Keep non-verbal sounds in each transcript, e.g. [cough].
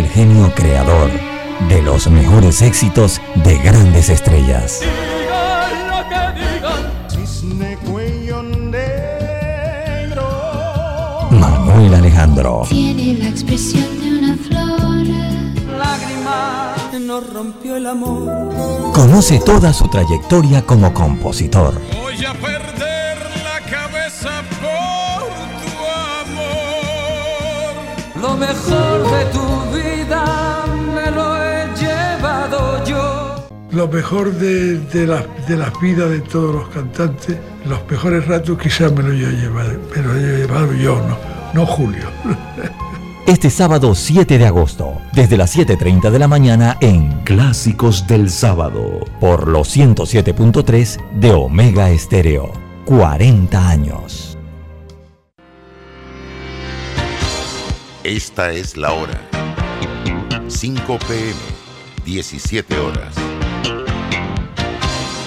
el genio creador de los mejores éxitos de grandes estrellas. Manuel Alejandro. Tiene la expresión de una flor. Lágrima nos rompió el amor. Conoce toda su trayectoria como compositor. Voy a perder la cabeza por tu amor. Lo mejor de tu Lo mejor de, de, la- de las vidas de todos los cantantes, los mejores ratos quizás me lo he llevado, me lo he llevado yo, no, no Julio. [laughs] Este sábado 7 de agosto, desde las 7.30 de la mañana en Clásicos del Sábado, por los 107.3 de Omega Estéreo. 40 años. Esta es la hora. 5 pm, 17 horas.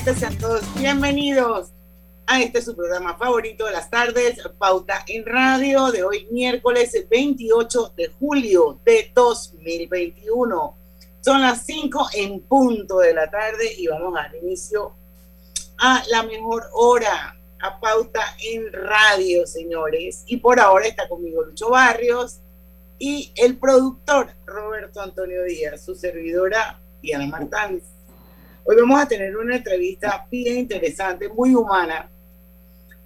oyentes, sean todos bienvenidos a este su programa favorito de las tardes, Pauta en Radio, de hoy miércoles 28 de julio de 2021. Son las 5 en punto de la tarde y vamos a dar inicio a la mejor hora, a Pauta en Radio, señores. Y por ahora está conmigo Lucho Barrios y el productor Roberto Antonio Díaz, su servidora Diana Martínez. Hoy vamos a tener una entrevista bien interesante, muy humana.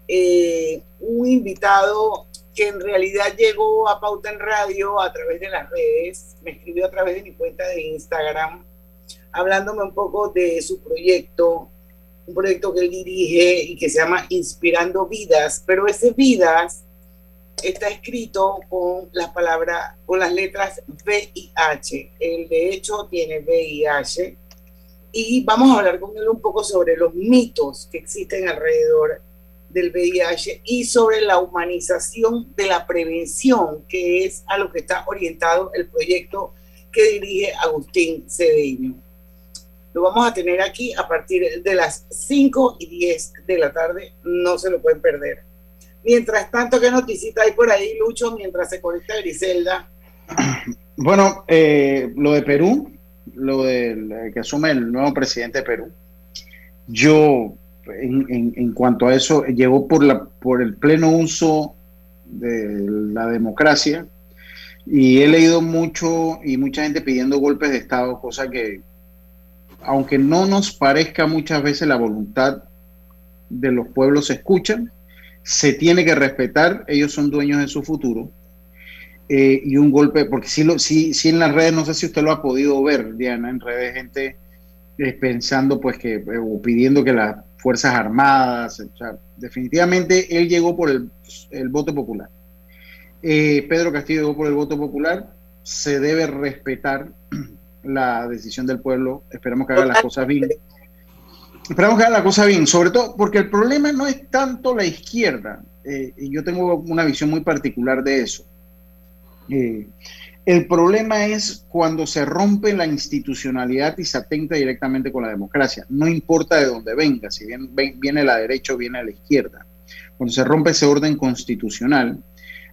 Eh, un invitado que en realidad llegó a Pauta en Radio a través de las redes, me escribió a través de mi cuenta de Instagram, hablándome un poco de su proyecto, un proyecto que él dirige y que se llama Inspirando Vidas, pero ese Vidas está escrito con las palabras, con las letras V y H. Él de hecho tiene V y vamos a hablar con él un poco sobre los mitos que existen alrededor del VIH y sobre la humanización de la prevención, que es a lo que está orientado el proyecto que dirige Agustín Cedeño. Lo vamos a tener aquí a partir de las 5 y 10 de la tarde, no se lo pueden perder. Mientras tanto, ¿qué noticita hay por ahí, Lucho, mientras se conecta Griselda? Bueno, eh, lo de Perú, lo de que asume el nuevo presidente de Perú, yo, en, en- cuanto a eso, llegó por, la, por el pleno uso de la democracia y he leído mucho y mucha gente pidiendo golpes de Estado, cosa que, aunque no nos parezca muchas veces la voluntad de los pueblos se escuchan, se tiene que respetar, ellos son dueños de su futuro eh, y un golpe, porque sí, lo, sí, sí en las redes, no sé si usted lo ha podido ver, Diana, en redes gente eh, pensando pues que, eh, o pidiendo que las Fuerzas Armadas, definitivamente él llegó por el, el voto popular. Eh, Pedro Castillo llegó por el voto popular, se debe respetar [clears throat] la decisión del pueblo, esperamos que haga las cosas bien. Esperamos que haga las cosas bien, sobre todo porque el problema no es tanto la izquierda, y yo tengo una visión muy particular de eso. Eh, el problema es cuando se rompe la institucionalidad y se atenta directamente con la democracia. No importa de dónde venga, si bien, viene la derecha o viene la izquierda. Cuando se rompe ese orden constitucional.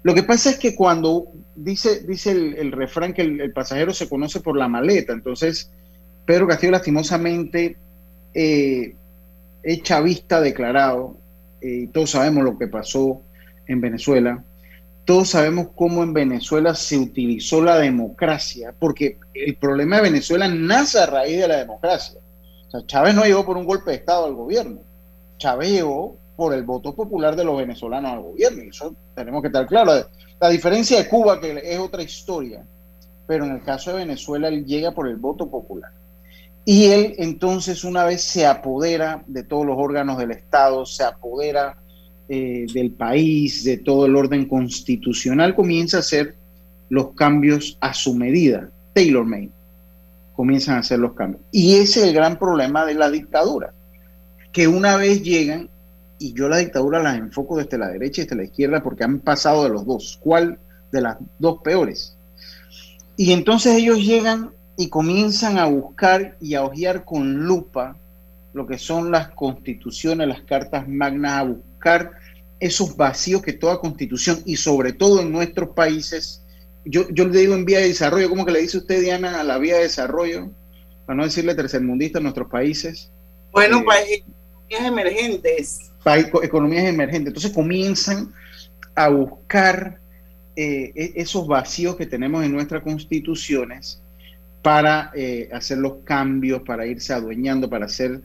Lo que pasa es que cuando dice, dice el, refrán que el, pasajero se conoce por la maleta, entonces Pedro Castillo lastimosamente eh, es chavista declarado, eh, todos sabemos lo que pasó en Venezuela, todos sabemos cómo en Venezuela se utilizó la democracia, porque el problema de Venezuela nace a raíz de la democracia. O sea, Chávez no llegó por un golpe de Estado al gobierno, Chávez llegó por el voto popular de los venezolanos al gobierno, y eso tenemos que estar claros. La diferencia de Cuba, que es otra historia, pero en el caso de Venezuela, él llega por el voto popular. Y él entonces una vez se apodera de todos los órganos del Estado, se apodera eh, del país, de todo el orden constitucional, comienza a hacer los cambios a su medida, tailor-made, comienzan a hacer los cambios. Y ese es el gran problema de la dictadura, que una vez llegan, y yo la dictadura las enfoco desde la derecha y desde la izquierda porque han pasado de los dos, ¿cuál de las dos peores? Y entonces ellos llegan y comienzan a buscar y a hojear con lupa lo que son las constituciones, las cartas magnas, a buscar esos vacíos que toda constitución y sobre todo en nuestros países, yo, yo le digo en vía de desarrollo, ¿cómo que le dice usted, Diana, a la vía de desarrollo? Para no decirle tercermundista en nuestros países. Bueno, eh, países emergentes. economías emergentes. Entonces comienzan a buscar eh, e, esos vacíos que tenemos en nuestras constituciones para eh, hacer los cambios, para irse adueñando, para hacer,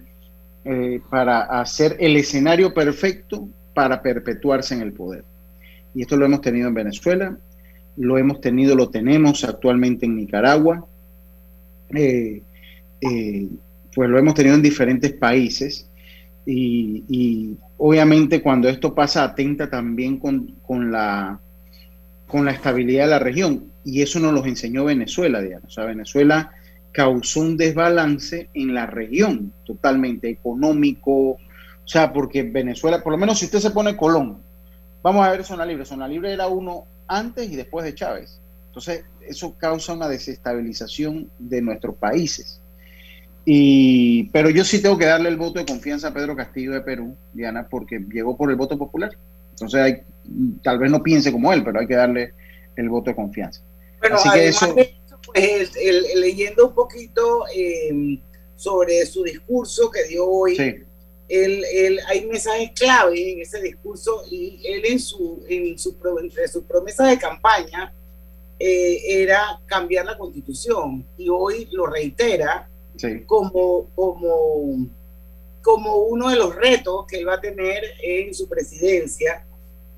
eh, para hacer el escenario perfecto para perpetuarse en el poder. Y esto lo hemos tenido en Venezuela, lo hemos tenido, lo tenemos actualmente en Nicaragua, eh, pues lo hemos tenido en diferentes países. Y, obviamente cuando esto pasa atenta también con, con, la, con la estabilidad de la región y eso nos lo enseñó Venezuela, Diana. O sea, Venezuela causó un desbalance en la región, totalmente económico, o sea, porque Venezuela, por lo menos si usted se pone Colón, vamos a ver zona libre, zona libre era uno antes y después de Chávez. Entonces, eso causa una desestabilización de nuestros países. Y, pero yo sí tengo que darle el voto de confianza a Pedro Castillo de Perú, Diana, porque llegó por el voto popular. Entonces, hay, tal vez no piense como él, pero hay que darle el voto de confianza. Bueno, además de eso, pues leyendo un poquito em, sobre su discurso que dio hoy, él, hay mensajes clave en ese discurso y él en su, en su entre sus promesas de campaña eh, era cambiar la constitución y hoy lo reitera como, como, como uno de los retos que él va a tener en su presidencia,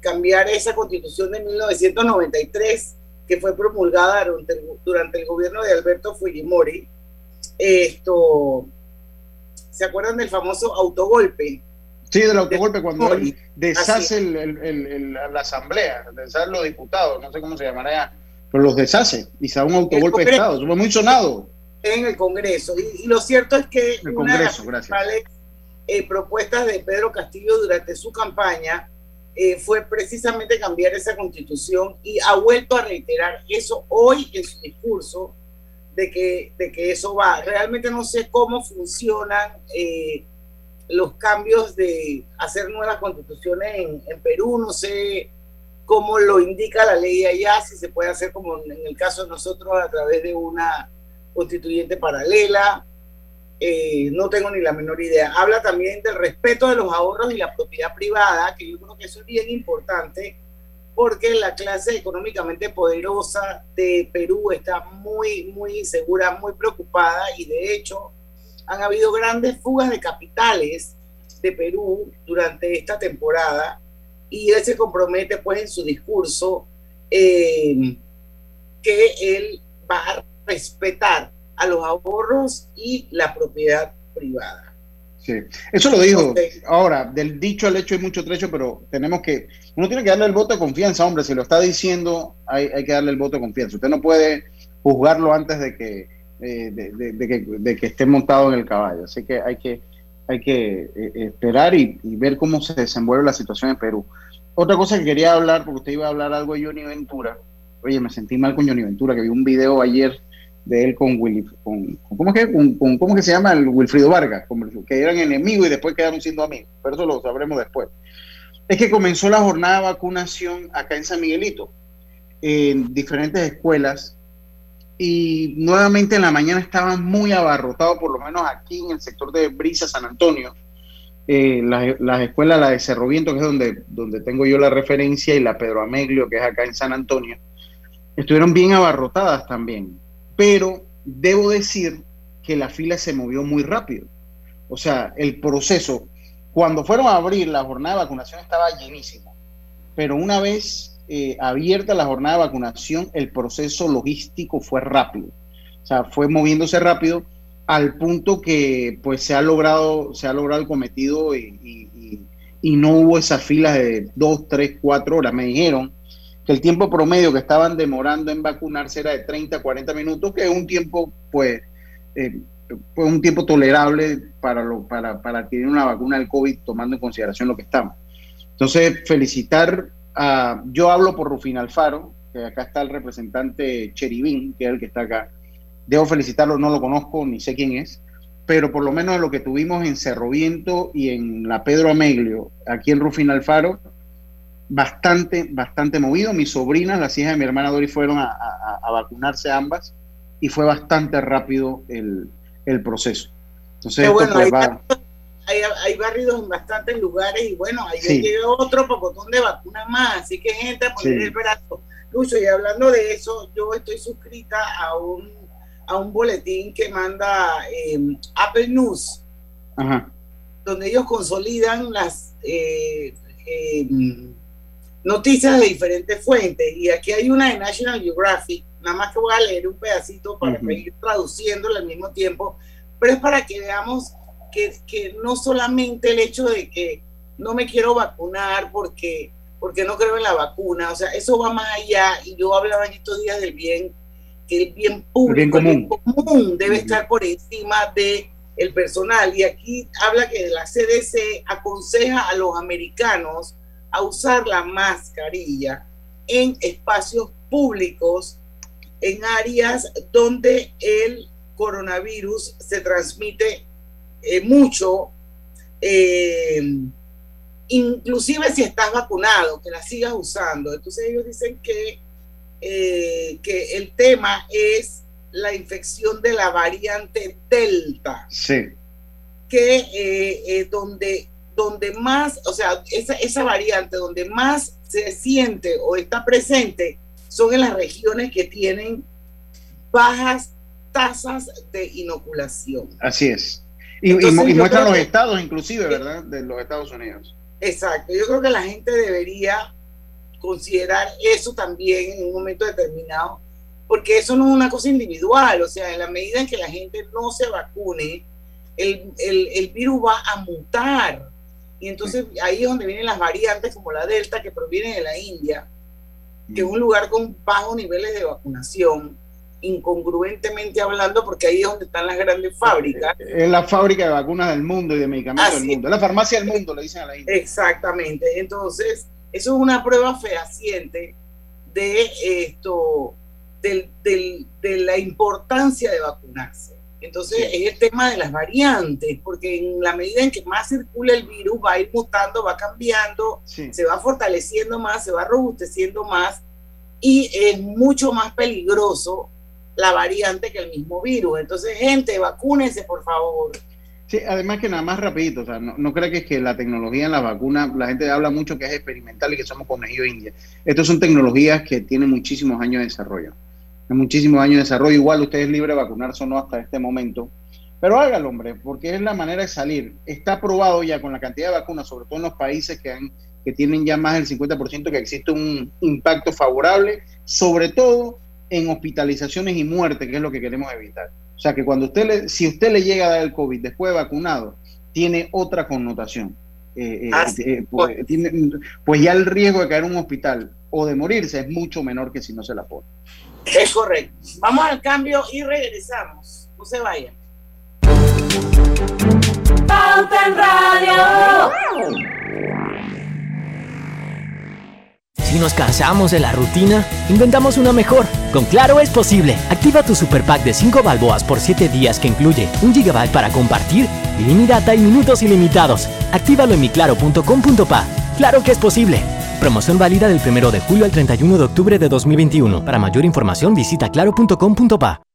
cambiar esa constitución de 1993 que fue promulgada durante el, gobierno de Alberto Fujimori. Esto, ¿se acuerdan del famoso autogolpe? Sí, del autogolpe, cuando él deshace la asamblea, deshace los diputados, no sé cómo se llamará ya, pero los deshace y se da un autogolpe de Estado. Eso fue muy sonado. En el Congreso. Y, lo cierto es que una de las principales eh, propuestas de Pedro Castillo durante su campaña eh, fue precisamente cambiar esa constitución y ha vuelto a reiterar eso hoy en su discurso de que, de que eso va. Realmente no sé cómo funcionan eh, los cambios de hacer nuevas constituciones en, Perú, no sé cómo lo indica la ley allá, si se puede hacer como en el caso de nosotros a través de una constituyente paralela. Eh, no tengo ni la menor idea. Habla también del respeto de los ahorros y la propiedad privada, que yo creo que eso es bien importante, porque la clase económicamente poderosa de Perú está muy, muy insegura, muy preocupada y de hecho han habido grandes fugas de capitales de Perú durante esta temporada y él se compromete pues en su discurso eh, que él va a respetar a los ahorros y la propiedad privada. Sí, eso lo dijo. Ahora, del dicho al hecho hay mucho trecho, pero tenemos que, uno tiene que darle el voto de confianza, hombre, si lo está diciendo, hay, hay que darle el voto de confianza. Usted no puede juzgarlo antes de que, eh, de, que, de que esté montado en el caballo. Así que hay que, hay que eh, esperar y, y, ver cómo se desenvuelve la situación en Perú. Otra cosa que quería hablar, porque usted iba a hablar algo de Johnny Ventura. Oye, me sentí mal con Johnny Ventura, que vi un video ayer de él con, Willy, con, ¿cómo, que, con, ¿cómo que se llama? El Wilfrido Vargas, que eran enemigos y después quedaron siendo amigos, pero eso lo sabremos después. Es que comenzó la jornada de vacunación acá en San Miguelito, en diferentes escuelas, y nuevamente en la mañana estaban muy abarrotados, por lo menos aquí en el sector de Brisa, San Antonio, eh, las, escuelas, la de Cerro Viento, que es donde, donde tengo yo la referencia, y la Pedro Ameglio, que es acá en San Antonio, estuvieron bien abarrotadas también pero debo decir que la fila se movió muy rápido. O sea, el proceso, cuando fueron a abrir la jornada de vacunación estaba llenísimo, pero una vez eh, abierta la jornada de vacunación, el proceso logístico fue rápido. O sea, fue moviéndose rápido al punto que pues se ha logrado, se ha logrado el cometido y, y- y no hubo esas filas de dos, tres, cuatro horas. Me dijeron que el tiempo promedio que estaban demorando en vacunarse era de 30 a 40 minutos, que es un tiempo, pues, eh, un tiempo tolerable para, lo, para, para adquirir una vacuna del COVID, tomando en consideración lo que estamos. Entonces, felicitar a, yo hablo por Rufín Alfaro, que acá está el representante Cheribín, que es el que está acá. Debo felicitarlo, no lo conozco, ni sé quién es, pero por lo menos lo que tuvimos en Cerro Viento y en la Pedro Ameglio, aquí en Rufín Alfaro, bastante, bastante movido. Mis sobrinas, las hijas de mi hermana Dori, fueron a, a- a vacunarse ambas y fue bastante rápido el, el proceso. Entonces, Qué esto, bueno, pues, hay, va- hay, hay barridos en bastantes lugares y bueno, ayer Sí. llegó otro pocotón de vacunas más, así que gente a poner Sí. el brazo. Lucho, y hablando de eso, yo estoy suscrita a un, a un boletín que manda eh, Apple News, ajá, donde ellos consolidan las eh, eh, noticias de diferentes fuentes. Y aquí hay una de National Geographic, nada más que voy a leer un pedacito para Ujú. ir traduciéndolo al mismo tiempo, pero es para que veamos que, que no solamente el hecho de que no me quiero vacunar porque, porque no creo en la vacuna, o sea, eso va más allá. Y yo hablaba en estos días del bien, que el bien público, El bien común. común debe Ujú. estar por encima de el personal. Y aquí habla que la CDC aconseja a los americanos a usar la mascarilla en espacios públicos, en áreas donde el coronavirus se transmite eh, mucho, eh, inclusive si estás vacunado, que la sigas usando. Entonces ellos dicen que, eh, que el tema es la infección de la variante Delta sí, que donde, donde más, o sea, esa, esa variante donde más se siente o está presente son en las regiones que tienen bajas tasas de inoculación. así es. Y, Entonces, y muestran los que- estados, inclusive, ¿verdad? De los Estados Unidos. Exacto, yo creo que la gente debería considerar eso también en un momento determinado, porque eso no es una cosa individual, o sea, en la medida en que la gente no se vacune, el, el, el virus va a mutar. Y entonces ahí es donde vienen las variantes como la Delta, que proviene de la India, que es un lugar con bajos niveles de vacunación, incongruentemente hablando, porque ahí es donde están las grandes fábricas. Es la fábrica de vacunas del mundo y de medicamentos Así del mundo. Es la farmacia del mundo, le dicen a la India. Exactamente. Entonces, eso es una prueba fehaciente de esto, del- del- de la importancia de vacunarse. Entonces, Sí. es el tema de las variantes, porque en la medida en que más circula el virus, va a ir mutando, va cambiando, Sí. se va fortaleciendo más, se va robusteciendo más, y es mucho más peligroso la variante que el mismo virus. Entonces, gente, vacúnense, por favor. Sí, además que nada más rapidito, o sea, no, no creo que es que la tecnología en las vacunas, la gente habla mucho que es experimental y que somos conejillos de India. Estas son tecnologías que tienen muchísimos años de desarrollo. Muchísimos años de desarrollo. Igual usted es libre de vacunarse o no hasta este momento. Pero hágalo, hombre, porque es la manera de salir. Está probado ya con la cantidad de vacunas, sobre todo en los países que, han, que tienen ya más del 50%, que existe un impacto favorable, sobre todo en hospitalizaciones y muerte, que es lo que queremos evitar. O sea que cuando usted le, si usted le llega a dar el COVID después de vacunado, tiene otra connotación. Eh, eh, eh, pues, tiene- pues ya el riesgo de caer en un hospital o de morirse es mucho menor que si no se la pone. Es correcto. Vamos al cambio y regresamos. No se vayan. Pauta en Radio. Si nos cansamos de la rutina, inventamos una mejor. Con Claro es posible. Activa tu super pack de 5 balboas por 7 días que incluye un gigabyte para compartir, ilimitada y minutos ilimitados. Actívalo en miclaro.com.pa. Claro que es posible. Promoción válida del 1 de julio al 31 de octubre de 2021. Para mayor información visita claro.com.pa.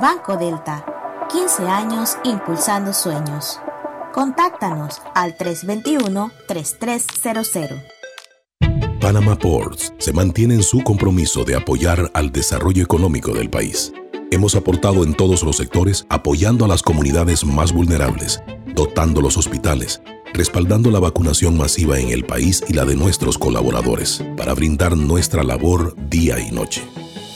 Banco Delta, 15 años impulsando sueños. Contáctanos al 321-3300. Panama Ports se mantiene en su compromiso de apoyar al desarrollo económico del país. Hemos aportado en todos los sectores apoyando a las comunidades más vulnerables, dotando los hospitales, respaldando la vacunación masiva en el país y la de nuestros colaboradores, para brindar nuestra labor día y noche.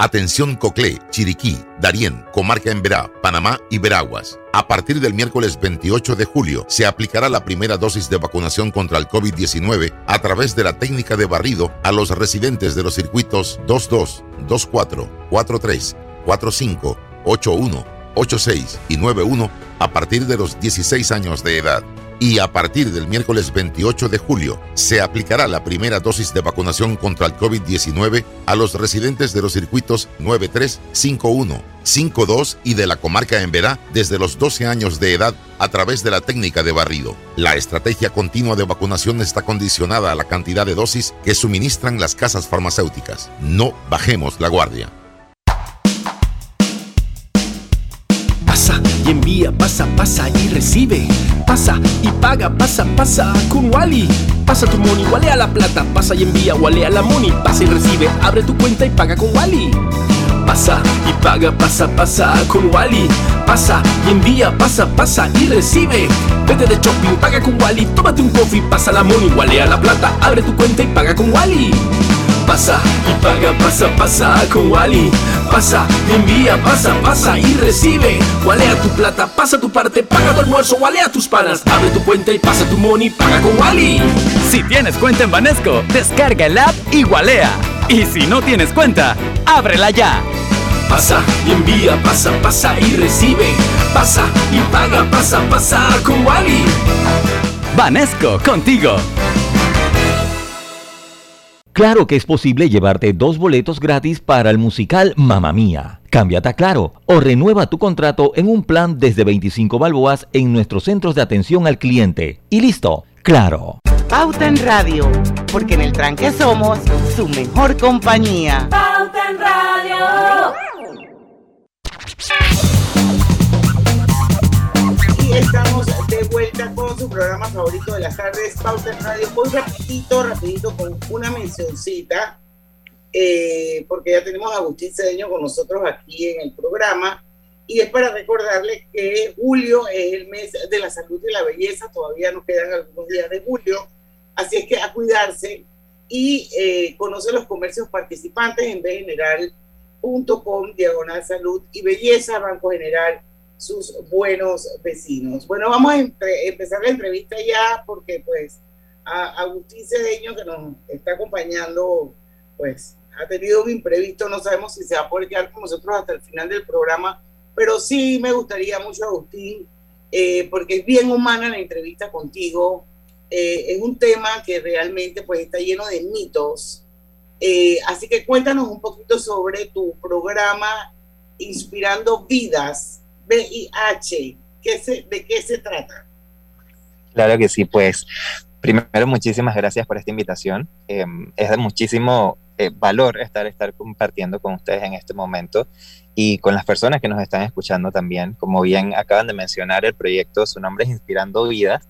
Atención Coclé, Chiriquí, Darién, Comarca en Verá, Panamá y Veraguas. A partir del miércoles 28 de julio se aplicará la primera dosis de vacunación contra el COVID-19 a través de la técnica de barrido a los residentes de los circuitos 22, 24, 43, 45, 81, 86 y 91 a partir de los 16 años de edad y a partir del miércoles 28 de julio se aplicará la primera dosis de vacunación contra el COVID-19 a los residentes de los circuitos 93, 51, 52 y de la comarca en Verá desde los 12 años de edad a través de la técnica de barrido. La estrategia continua de vacunación está condicionada a la cantidad de dosis que suministran las casas farmacéuticas. No bajemos la guardia. Y envía, pasa, pasa y recibe. Pasa y paga, pasa, pasa con Wally. Pasa tu money, a la plata, pasa y envía, a la money, pasa y recibe, abre tu cuenta y paga con Wally. Pasa y paga, pasa, pasa con Wally. Pasa y envía, pasa, pasa y recibe. Vete de shopping, paga con Wally. Tómate un coffee, pasa la money, a la plata, abre tu cuenta y paga con Wally. Pasa y paga, pasa, pasa con Wally. Pasa, envía, pasa, pasa y recibe. Walea tu plata, pasa tu parte, paga tu almuerzo, walea tus panas. Abre tu cuenta y pasa tu money, paga con Wally. Si tienes cuenta en Banesco, descarga el app y walea. Y si no tienes cuenta, ábrela ya. Pasa y envía, pasa, pasa y recibe. Pasa y paga, pasa, pasa con Wally. Banesco, contigo. Claro que es posible llevarte dos boletos gratis para el musical Mamma Mía. Cámbiate a Claro o renueva tu contrato en un plan desde 25 balboas en nuestros centros de atención al cliente. Y listo, claro. Pauta en Radio, porque en el tranque somos su mejor compañía. Pauta en Radio. Estamos de vuelta con su programa favorito de las tardes, Pauta en Radio. Muy rapidito, rapidito, con una mencioncita, eh, porque ya tenemos a Agustín Cedeño con nosotros aquí en el programa. Y es para recordarles que julio es el mes de la salud y la belleza, todavía nos quedan algunos días de julio, así es que a cuidarse y eh, conoce los comercios participantes en bgeneral.com, diagonal salud y belleza, Banco General sus buenos vecinos. Bueno, vamos a empezar la entrevista ya porque pues a Agustín Cedeño que nos está acompañando pues ha tenido un imprevisto, no sabemos si se va a poder quedar con nosotros hasta el final del programa, pero sí me gustaría mucho Agustín eh, porque es bien humana la entrevista contigo, eh, es un tema que realmente pues está lleno de mitos, eh, así que cuéntanos un poquito sobre tu programa Inspirando Vidas VIH. ¿Qué se, ¿De qué se trata? Claro que sí, pues primero muchísimas gracias por esta invitación. Em, es de muchísimo eh, valor estar, estar compartiendo con ustedes en este momento y con las personas que nos están escuchando también. Como bien acaban de mencionar, el proyecto, su nombre es Inspirando Vidas.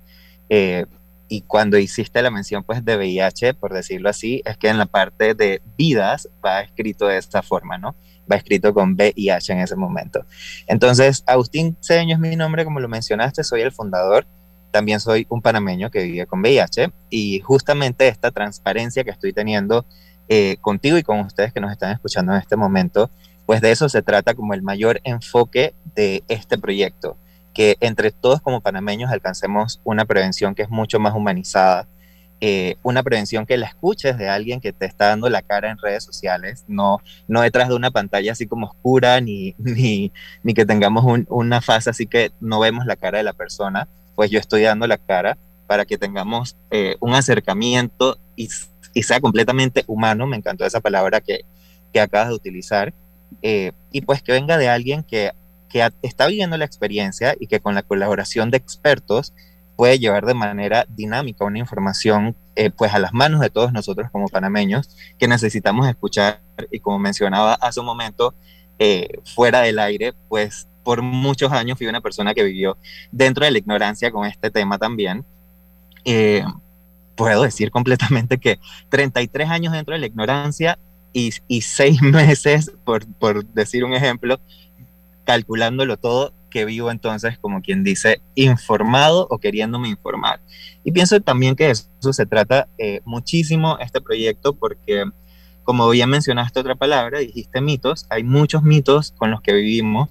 Eh, y cuando hiciste la mención pues de VIH, por decirlo así, es que en la parte de vidas va escrito de esta forma, ¿no? Va escrito con VIH en ese momento. Entonces, Agustín Cedeño es mi nombre, como lo mencionaste, soy el fundador. También soy un panameño que vive con VIH y justamente esta transparencia que estoy teniendo eh, contigo y con ustedes que nos están escuchando en este momento, pues de eso se trata como el mayor enfoque de este proyecto que entre todos como panameños alcancemos una prevención que es mucho más humanizada, eh, una prevención que la escuches de alguien que te está dando la cara en redes sociales, no, no detrás de una pantalla así como oscura, ni, [laughs] ni, ni que tengamos una fase así que no vemos la cara de la persona, pues yo estoy dando la cara para que tengamos eh, un acercamiento y, y, sea completamente humano, me encantó esa palabra que, que acabas de utilizar, eh, y pues que venga de alguien que que está viviendo la experiencia y que con la colaboración de expertos puede llevar de manera dinámica una información eh, pues a las manos de todos nosotros como panameños que necesitamos escuchar. Y como mencionaba hace un momento eh, fuera del aire pues por muchos años fui una persona que vivió dentro de la ignorancia con este tema también. Eh, puedo decir completamente que 33 años dentro de la ignorancia y, y seis [laughs] meses por, por decir un ejemplo calculándolo todo, que vivo entonces, como quien dice, informado o queriéndome informar. Y pienso también que eso se trata eh, muchísimo este proyecto porque, como ya mencionaste otra palabra, dijiste mitos, hay muchos mitos con los que vivimos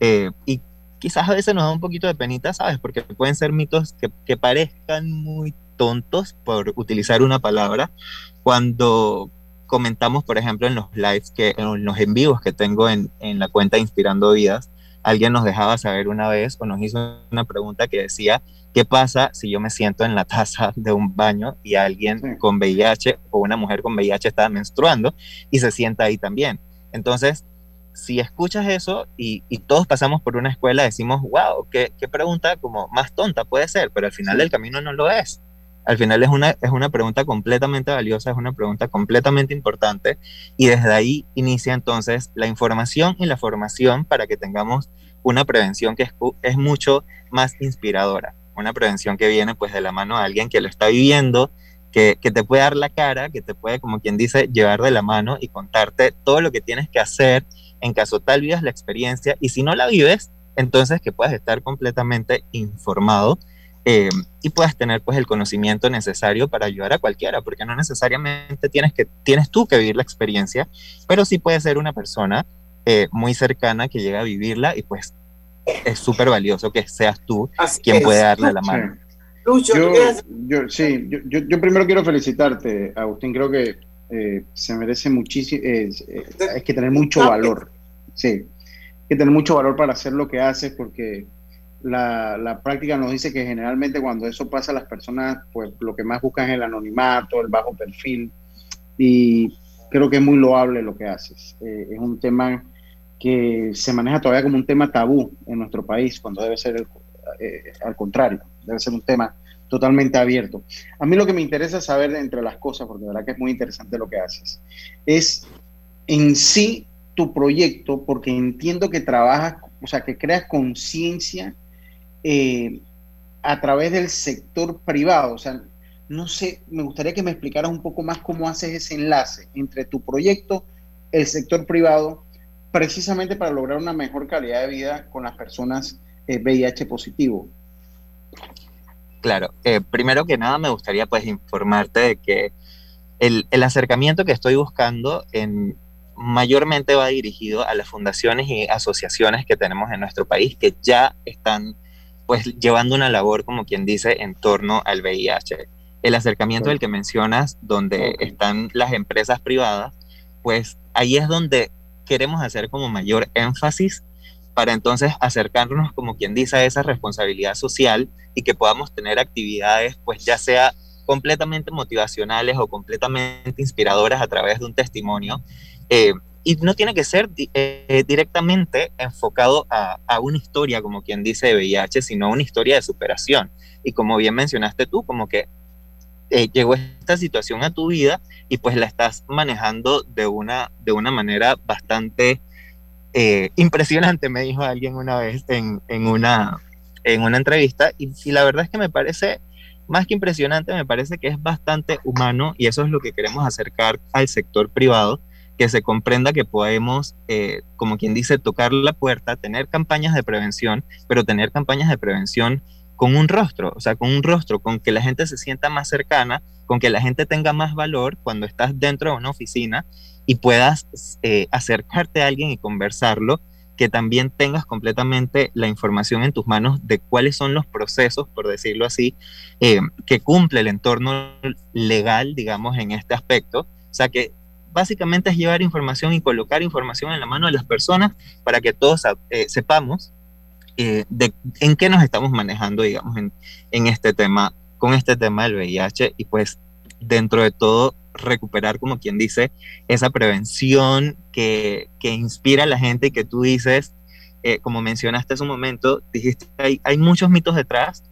eh, y quizás a veces nos da un poquito de penita, ¿sabes? Porque pueden ser mitos que, que parezcan muy tontos por utilizar una palabra, cuando comentamos, por ejemplo, en los lives, que, en los en vivos que tengo en, en la cuenta Inspirando Vidas, alguien nos dejaba saber una vez o nos hizo una pregunta que decía, ¿qué pasa si yo me siento en la taza [laughs] de un baño y alguien con VIH o una mujer con VIH está menstruando y se sienta ahí también? Entonces, si escuchas eso y, y todos pasamos por una escuela, decimos, wow, qué, qué, pregunta como más tonta puede ser, pero al final del camino no lo es al final es una, es una pregunta completamente valiosa, es una pregunta completamente importante y desde ahí inicia entonces la información y la formación para que tengamos una prevención que es, es mucho más inspiradora, una prevención que viene pues de la mano de alguien que lo está viviendo, que, que, te puede dar la cara, que te puede, como quien dice, llevar de la mano y contarte todo lo que tienes que hacer en caso tal vivas la experiencia y si no la vives, entonces que puedas estar completamente informado eh, y puedas tener pues el conocimiento necesario para ayudar a cualquiera, porque no necesariamente tienes, que, tienes tú que vivir la experiencia, pero sí puede ser una persona eh, muy cercana que llega a vivirla y pues es súper valioso que seas tú quien puede darle la mano. yo, sí, yo, yo, primero quiero felicitarte, Agustín, creo que eh, se merece muchísimo, es que tener mucho valor, sí, hay que tener mucho valor para hacer lo que haces porque la, práctica nos dice que generalmente cuando eso pasa las personas pues lo que más buscan es el anonimato, el bajo perfil y creo que es muy loable lo que haces. Eh, es un tema que se maneja todavía como un tema tabú en nuestro país cuando debe ser eh, al contrario, debe ser un tema totalmente abierto. A mí lo que me interesa saber entre las cosas, porque de verdad que es muy interesante lo que haces, es en sí tu proyecto, porque entiendo que trabajas, o sea, que creas conciencia eh, a través del sector privado. O sea, no sé, me gustaría que me explicaras un poco más cómo haces ese enlace entre tu proyecto, el sector privado, precisamente para lograr una mejor calidad de vida con las personas VIH eh, positivo. Claro, eh, primero que nada me gustaría pues informarte de que el, el acercamiento que estoy buscando en, mayormente va dirigido a las fundaciones y asociaciones que tenemos en nuestro país que ya están pues llevando una labor, como quien dice, en torno al VIH. El acercamiento del que mencionas, donde están las empresas privadas, pues ahí es donde queremos hacer como mayor énfasis para entonces acercarnos, como quien dice, a esa responsabilidad social y que podamos tener actividades, pues ya sea completamente motivacionales o completamente inspiradoras a través de un testimonio, eh, y no tiene que ser eh, directamente enfocado a, a, una historia, como quien dice, de VIH, sino una historia de superación. Y como bien mencionaste tú, como que eh, llegó esta situación a tu vida y pues la estás manejando de una, de una manera bastante eh, impresionante, me dijo alguien una vez en, en, una, en una entrevista. Y, y la verdad es que me parece más que impresionante, me parece que es bastante humano y eso es lo que queremos acercar al sector privado, que se comprenda que podemos, eh, como quien dice, tocar la puerta, tener campañas de prevención, pero tener campañas de prevención con un rostro, o sea, con un rostro, con que la gente se sienta más cercana, con que la gente tenga más valor cuando estás dentro de una oficina y puedas eh, acercarte a alguien y conversarlo, que también tengas completamente la información en tus manos de cuáles son los procesos, por decirlo así, eh, que cumple el entorno legal, digamos, en este aspecto. O sea, que básicamente es llevar información y colocar información en la mano de las personas para que todos eh, sepamos eh, de en qué nos estamos manejando, digamos, en, en este tema, con este tema del VIH y pues dentro de todo recuperar, como quien dice, esa prevención que, que inspira a la gente y que tú dices, eh, como mencionaste hace un momento, dijiste, hay, hay muchos mitos detrás,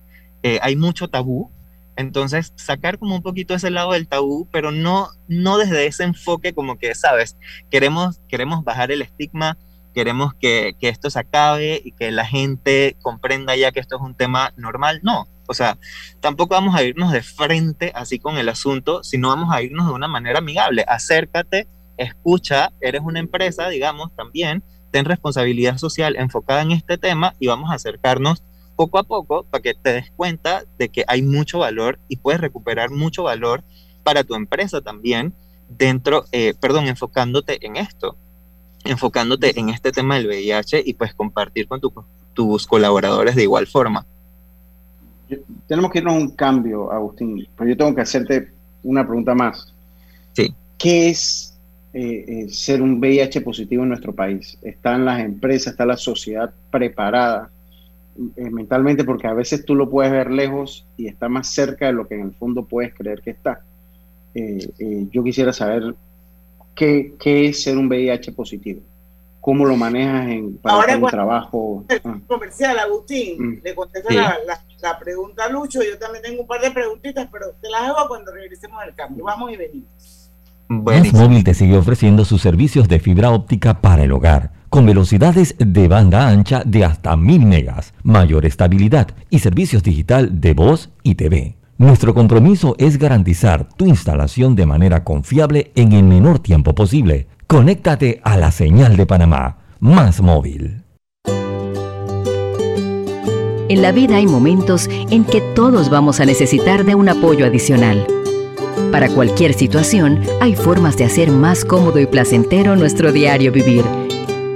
hay mucho tabú, entonces sacar como un poquito ese lado del tabú, pero no, no desde ese enfoque como que, sabes, queremos, queremos bajar el estigma, queremos que, que esto se acabe y que la gente comprenda ya que esto es un tema normal, no, o sea, tampoco vamos a irnos de frente así con el asunto, sino vamos a irnos de una manera amigable. Acércate, escucha, eres una empresa, digamos, también, ten responsabilidad social enfocada en este tema y vamos a acercarnos poco a poco para que te des cuenta de que hay mucho valor y puedes recuperar mucho valor para tu empresa también dentro, eh, perdón, enfocándote en esto, enfocándote en este tema del VIH y pues compartir con tus colaboradores de igual forma tenemos que irnos a un cambio, Agustín, pero yo tengo que hacerte una pregunta más. Sí. ¿Qué es eh, eh, ser un VIH positivo en nuestro país? ¿Están las empresas, está la sociedad preparada eh, mentalmente? Porque a veces tú lo puedes ver lejos y está más cerca de lo que en el fondo puedes creer que está. yo quisiera saber qué, qué es ser un VIH positivo cómo lo manejas en, para Ahora, el trabajo. Ah. Comercial, Agustín, mm. le contesto la, pregunta a Lucho. Yo también tengo un par de preguntitas, pero te las hago cuando regresemos al cambio. Vamos y venimos. Más Móvil te sigue ofreciendo sus servicios de fibra óptica para el hogar, con velocidades de banda ancha de hasta 1000 megas, mayor estabilidad y servicios digital de voz y TV. Nuestro compromiso es garantizar tu instalación de manera confiable en el menor tiempo posible Conéctate a la señal de Panamá, más móvil. En la vida hay momentos en que todos vamos a necesitar de un apoyo adicional. Para cualquier situación, hay formas de hacer más cómodo y placentero nuestro diario vivir.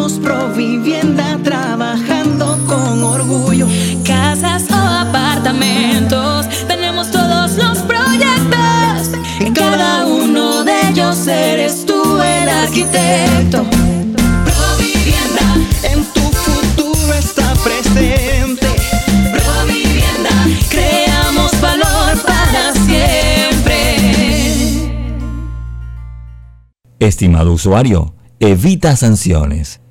Somos Provivienda trabajando con orgullo. Casas o apartamentos, tenemos todos los proyectos. En cada uno de ellos eres tú el arquitecto. Provivienda, en tu futuro está presente. Provivienda, creamos valor para siempre. Estimado usuario, evita sanciones.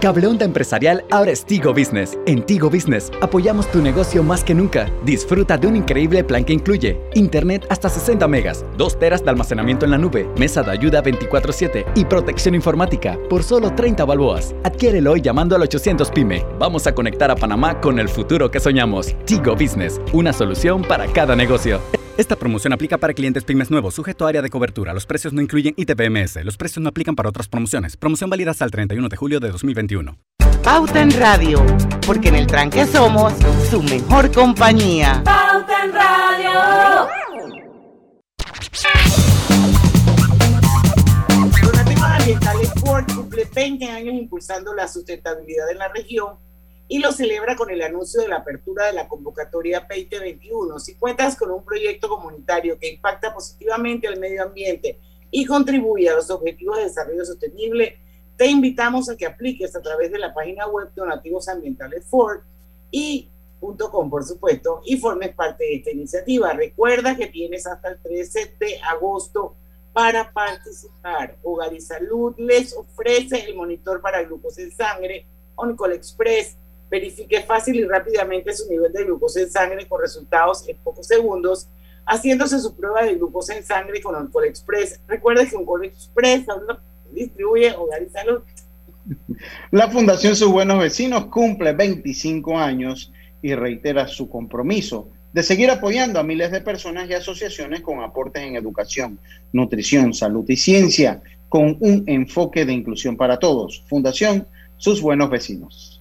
Cableonda Empresarial ahora es Tigo Business. En Tigo Business apoyamos tu negocio más que nunca. Disfruta de un increíble plan que incluye Internet hasta 60 megas, 2 teras de almacenamiento en la nube, mesa de ayuda 24/7 y protección informática por solo 30 balboas. Adquiérelo hoy llamando al 800 PYME. Vamos a conectar a Panamá con el futuro que soñamos. Tigo Business, una solución para cada negocio. Esta promoción aplica para clientes pymes nuevos, sujeto a área de cobertura. Los precios no incluyen ITBMS. Los precios no aplican para otras promociones. Promoción válida hasta el 31 de julio de 2021. Pauta en Radio, porque en el tranque somos su mejor compañía. Pauta en Radio. Donativos Ambientales Ford cumple 20 años impulsando la sustentabilidad en la región y lo celebra con el anuncio de la apertura de la convocatoria 2021. Si cuentas con un proyecto comunitario que impacta positivamente al medio ambiente y contribuye a los objetivos de desarrollo sostenible, te invitamos a que apliques a través de la página web Donativos Ambientales Ford y .com, por supuesto, y formes parte de esta iniciativa. Recuerda que tienes hasta el 13 de agosto para participar. Hogar y Salud les ofrece el monitor para glucosa en sangre Oncol Express verifique fácil y rápidamente su nivel de glucosa en sangre con resultados en pocos segundos, haciéndose su prueba de glucosa en sangre con Oncol Express. Recuerde que Oncol Express distribuye Hogar y Salud. La Fundación Sus Buenos Vecinos cumple 25 años y reitera su compromiso de seguir apoyando a miles de personas y asociaciones con aportes en educación, nutrición, salud y ciencia, con un enfoque de inclusión para todos. Fundación Sus Buenos Vecinos.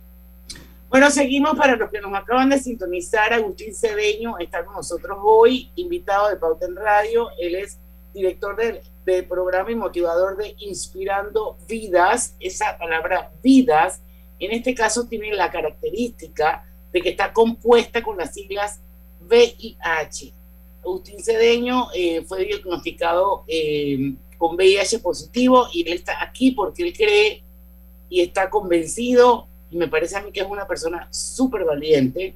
Bueno, seguimos para los que nos acaban de sintonizar. Agustín Cedeño está con nosotros hoy, invitado de Pauta en Radio. Él es director del, programa y motivador de Inspirando Vidas. Esa palabra vidas, en este caso, tiene la característica de que está compuesta con las siglas VIH. Agustín Cedeño eh, fue diagnosticado eh, con VIH positivo y él está aquí porque él cree y está convencido y me parece a mí que es una persona súper valiente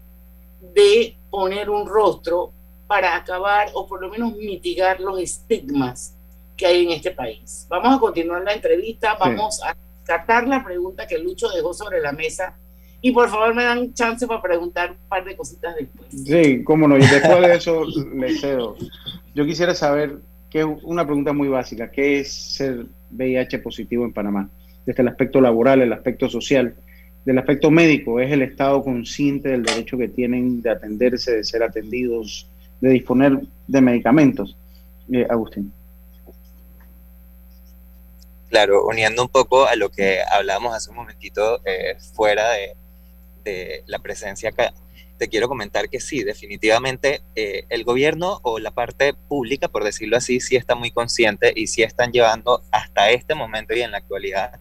de poner un rostro para acabar o por lo menos mitigar los estigmas que hay en este país. Vamos a continuar la entrevista, vamos a tratar la pregunta que Lucho dejó sobre la mesa y por favor me dan chance para preguntar un par de cositas después. Sí, cómo no, y después de eso le cedo. Yo quisiera saber, que es una pregunta muy básica, ¿qué es ser VIH positivo en Panamá? Desde el aspecto laboral, el aspecto social del aspecto médico, es el Estado consciente del derecho que tienen de atenderse, de ser atendidos, de disponer de medicamentos. Eh, Agustín. Claro, uniendo un poco a lo que hablábamos hace un momentito eh, fuera de, la presencia acá, te quiero comentar que sí, definitivamente eh, el gobierno o la parte pública, por decirlo así, sí está muy consciente y sí están llevando hasta este momento y en la actualidad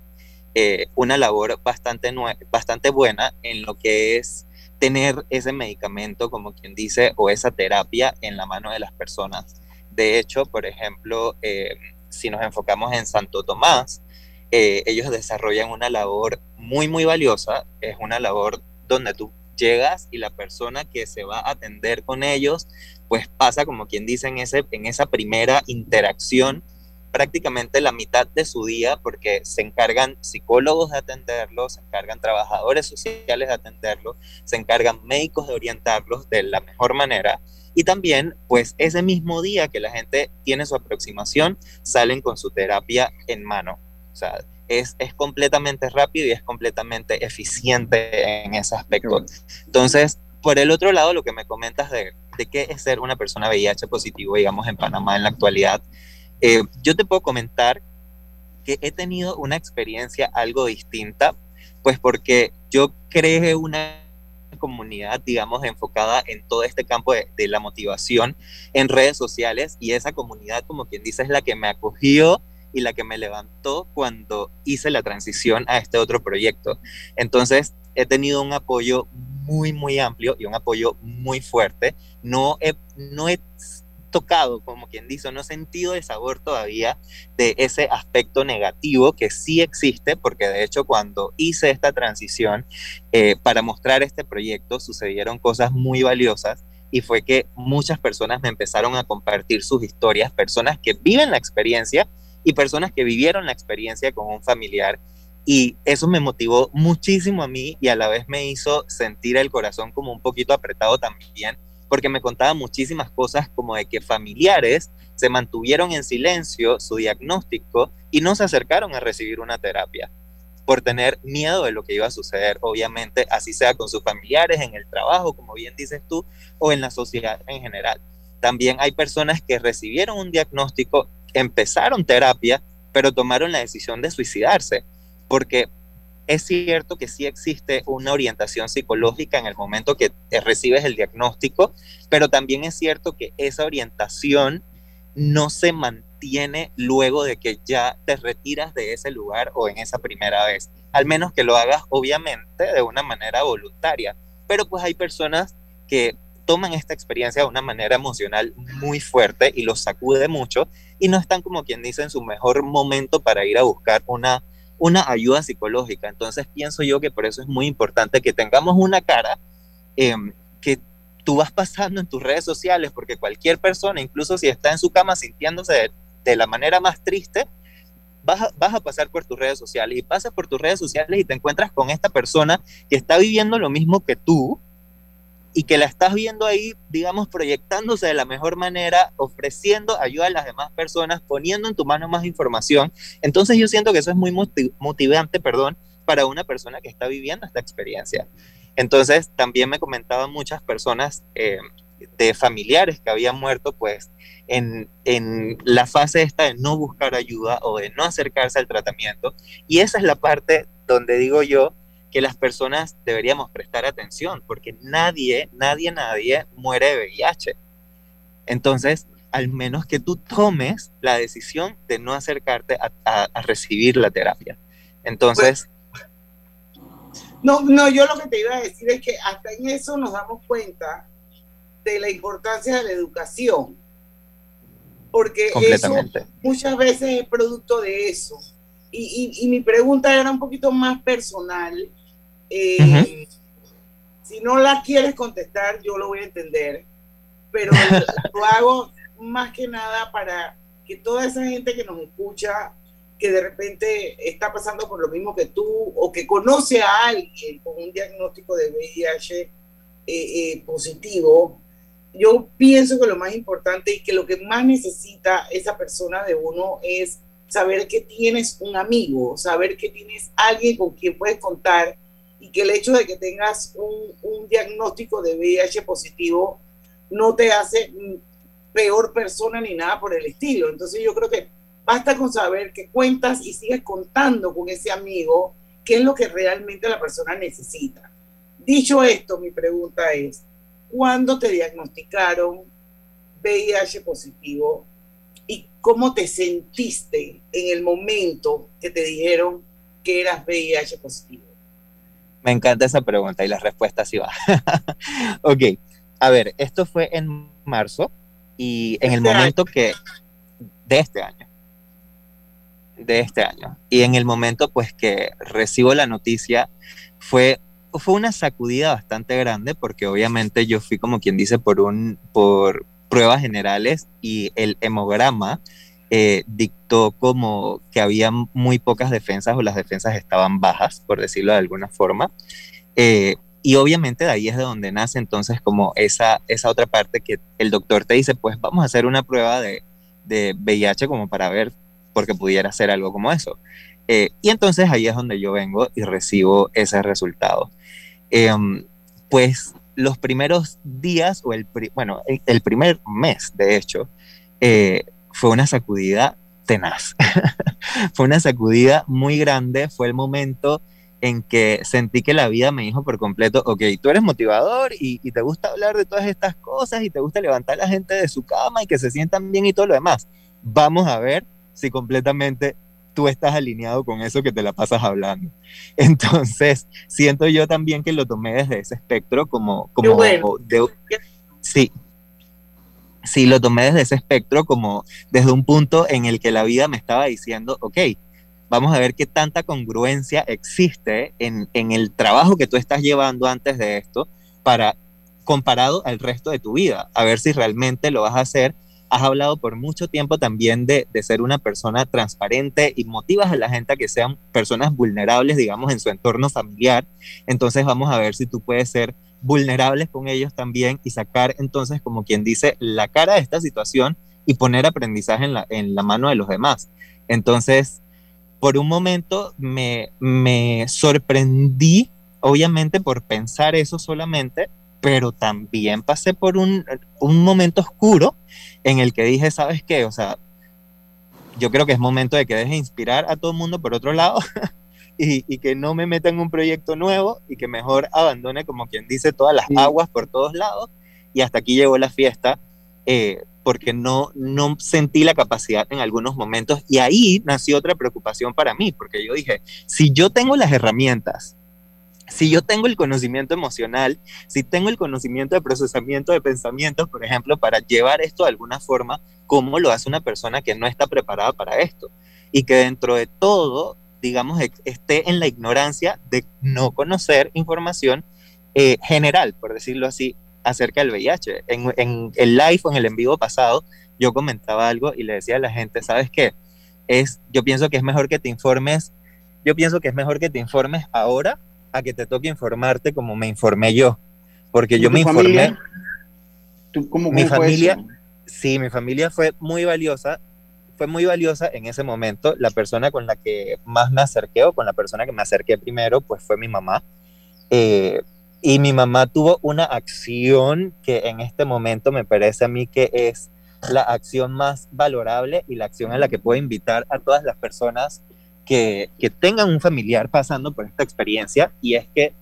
eh, una labor bastante, bastante buena en lo que es tener ese medicamento, como quien dice, o esa terapia en la mano de las personas. De hecho, por ejemplo, eh, si nos enfocamos en Santo Tomás, eh, ellos desarrollan una labor muy, muy valiosa. Es una labor donde tú llegas y la persona que se va a atender con ellos, pues pasa, como quien dice, en, ese, en esa primera interacción prácticamente la mitad de su día porque se encargan psicólogos de atenderlos, se encargan trabajadores sociales de atenderlos, se encargan médicos de orientarlos de la mejor manera. Y también, pues ese mismo día que la gente tiene su aproximación, salen con su terapia en mano. O sea, es, es completamente rápido y es completamente eficiente en ese aspecto. Entonces, por el otro lado, lo que me comentas de, de qué es ser una persona VIH positivo, digamos, en Panamá en la actualidad, eh, yo te puedo comentar que he tenido una experiencia algo distinta, pues porque yo creé una comunidad, digamos, enfocada en todo este campo de, la motivación en redes sociales y esa comunidad, como quien dice, es la que me acogió y la que me levantó cuando hice la transición a este otro proyecto. Entonces, he tenido un apoyo muy, muy amplio y un apoyo muy fuerte. No he, no he tocado, como quien dice, no he sentido el sabor todavía de ese aspecto negativo que sí existe, porque de hecho cuando hice esta transición eh, para mostrar este proyecto sucedieron cosas muy valiosas y fue que muchas personas me empezaron a compartir sus historias, personas que viven la experiencia y personas que vivieron la experiencia con un familiar. Y eso me motivó muchísimo a mí y a la vez me hizo sentir el corazón como un poquito apretado también, porque me contaba muchísimas cosas como de que familiares se mantuvieron en silencio su diagnóstico y no se acercaron a recibir una terapia por tener miedo de lo que iba a suceder, obviamente, así sea con sus familiares, en el trabajo, como bien dices tú, o en la sociedad en general. También hay personas que recibieron un diagnóstico, empezaron terapia, pero tomaron la decisión de suicidarse, porque es cierto que sí existe una orientación psicológica en el momento que recibes el diagnóstico, pero también es cierto que esa orientación no se mantiene luego de que ya te retiras de ese lugar o en esa primera vez. Al menos que lo hagas obviamente de una manera voluntaria. Pero pues hay personas que toman esta experiencia de una manera emocional muy fuerte y los sacude mucho y no están como quien dice en su mejor momento para ir a buscar una una ayuda psicológica. Entonces pienso yo que por eso es muy importante que tengamos una cara em, que tú vas pasando en tus redes sociales, porque cualquier persona, incluso si está en su cama sintiéndose de, la manera más triste, vas a, vas a, pasar por tus redes sociales y pasas por tus redes sociales y te encuentras con esta persona que está viviendo lo mismo que tú y que la estás viendo ahí, digamos, proyectándose de la mejor manera, ofreciendo ayuda a las demás personas, poniendo en tu mano más información. Entonces yo siento que eso es muy motivante, perdón, para una persona que está viviendo esta experiencia. Entonces también me comentaban muchas personas eh, de familiares que habían muerto, pues en, en la fase esta de no buscar ayuda o de no acercarse al tratamiento. Y esa es la parte donde digo yo, que las personas deberíamos prestar atención, porque nadie, nadie, nadie muere de VIH. Entonces, al menos que tú tomes la decisión de no acercarte a, recibir la terapia. Entonces... no, no, yo lo que te iba a decir es que hasta en eso nos damos cuenta de la importancia de la educación, porque eso muchas veces es producto de eso. Y, y, y, mi pregunta era un poquito más personal eh, si no la quieres contestar, yo lo voy a entender, pero [laughs] lo hago más que nada para que toda esa gente que nos escucha, que de repente está pasando por lo mismo que tú o que conoce a alguien con un diagnóstico de VIH eh, eh, positivo, yo pienso que lo más importante y que lo que más necesita esa persona de uno es saber que tienes un amigo, saber que tienes alguien con quien puedes contar y que el hecho de que tengas un, un diagnóstico de VIH positivo no te hace peor persona ni nada por el estilo. Entonces yo creo que basta con saber que cuentas y sigues contando con ese amigo qué es lo que realmente la persona necesita. Dicho esto, mi pregunta es, ¿cuándo te diagnosticaron VIH positivo y cómo te sentiste en el momento que te dijeron que eras VIH positivo? Me encanta esa pregunta y la respuesta sí va. [laughs] ok, a ver, esto fue en marzo y en el este momento que... De este año. De este año. Y en el momento pues que recibo la noticia fue, fue una sacudida bastante grande porque obviamente yo fui como quien dice por, un, por pruebas generales y el hemograma eh, dictó como que había muy pocas defensas o las defensas estaban bajas, por decirlo de alguna forma. Eh, y obviamente de ahí es de donde nace entonces como esa, esa otra parte que el doctor te dice, pues vamos a hacer una prueba de, de VIH como para ver porque pudiera hacer algo como eso. Eh, y entonces ahí es donde yo vengo y recibo ese resultado. Em, pues los primeros días, o el, bueno, el, primer mes, de hecho, fue una sacudida tenaz. [laughs] fue una sacudida muy grande, fue el momento en que sentí que la vida me dijo por completo, ok, tú eres motivador y, te gusta hablar de todas estas cosas y te gusta levantar a la gente de su cama y que se sientan bien y todo lo demás. Vamos a ver si completamente tú estás alineado con eso que te la pasas hablando. [laughs] Entonces, siento yo también que lo tomé desde ese espectro como, como de, sí, sí, lo tomé desde ese espectro como desde un punto en el que la vida me estaba diciendo, ok, vamos a ver qué tanta congruencia existe en, en el trabajo que tú estás llevando antes de esto para comparado al resto de tu vida, a ver si realmente lo vas a hacer has hablado por mucho tiempo también de, ser una persona transparente y motivas a la gente a que sean personas vulnerables, digamos, en su entorno familiar. Entonces vamos a ver si tú puedes ser vulnerables con ellos también y sacar entonces, como quien dice, la cara de esta situación y poner aprendizaje en la, en la mano de los demás. Entonces, por un momento me, me sorprendí, obviamente, por pensar eso solamente, pero también pasé por un, un momento oscuro en el que dije, ¿sabes qué? O sea, yo creo que es momento de que deje inspirar a todo el mundo por otro lado [laughs] y, y, que no me meta en un proyecto nuevo y que mejor abandone, como quien dice, todas las aguas por todos lados. Y hasta aquí llegó la fiesta eh, porque no, no sentí la capacidad en algunos momentos. Y ahí nació otra preocupación para mí, porque yo dije, si yo tengo las herramientas si yo tengo el conocimiento emocional, si tengo el conocimiento de procesamiento de pensamientos, por ejemplo, para llevar esto de alguna forma, ¿cómo lo hace una persona que no está preparada para esto? Y que dentro de todo, digamos, esté en la ignorancia de no conocer información eh, general, por decirlo así, acerca del VIH. En, en el live o en el en vivo pasado, yo comentaba algo y le decía a la gente, ¿sabes qué? Es, yo pienso que es mejor que te informes, yo pienso que es mejor que te informes ahora a que te toque informarte como me informé yo. Porque yo me informé. ¿Tú, cómo, mi familia, sí, mi familia fue muy valiosa. Fue muy valiosa en ese momento. La persona con la que más me acerqué o con la persona que me acerqué primero, pues fue mi mamá. Eh, y mi mamá tuvo una acción que en este momento me parece a mí que es la acción más valorable y la acción a la que puedo invitar a todas las personas que, tengan un familiar pasando por esta experiencia y es que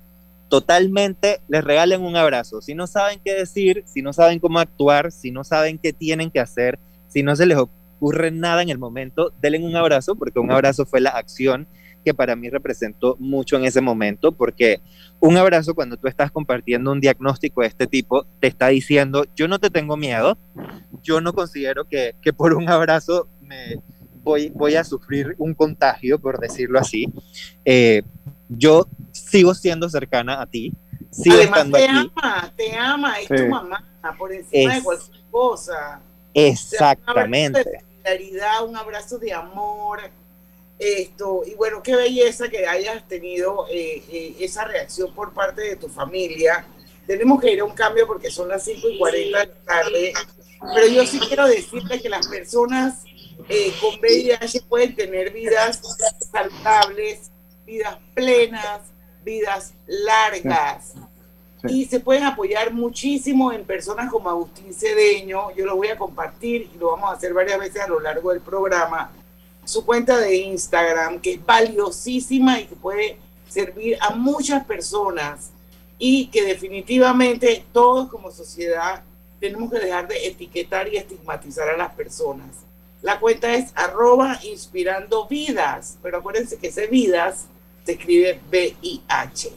totalmente les regalen un abrazo. Si no saben qué decir, si no saben cómo actuar, si no saben qué tienen que hacer, si no se les ocurre nada en el momento, denle un abrazo porque un abrazo fue la acción que para mí representó mucho en ese momento, porque un abrazo cuando tú estás compartiendo un diagnóstico de este tipo, te está diciendo, yo no te tengo miedo, yo no considero que, que por un abrazo me, voy, a sufrir un contagio, por decirlo así. Eh, yo sigo siendo cercana a ti. Sigo Además, te ama, te ama, es tu mamá, por encima de cualquier cosa. Exactamente. Un abrazo de amor. Esto, y bueno, qué belleza que hayas tenido eh, eh, esa reacción por parte de tu familia. Tenemos que ir a un cambio porque son las 5 y 40 de la tarde. Pero yo sí quiero decirte que las personas eh, con VIH pueden tener vidas saludables, vidas plenas, vidas largas. Y se pueden apoyar muchísimo en personas como Agustín Cedeño. Yo lo voy a compartir y lo vamos a hacer varias veces a lo largo del programa. Su cuenta de Instagram, que es valiosísima y que puede servir a muchas personas y que definitivamente todos como sociedad tenemos que dejar de etiquetar y estigmatizar a las personas la cuenta es arroba inspirando vidas, pero acuérdense que ese vidas se escribe B-I-H,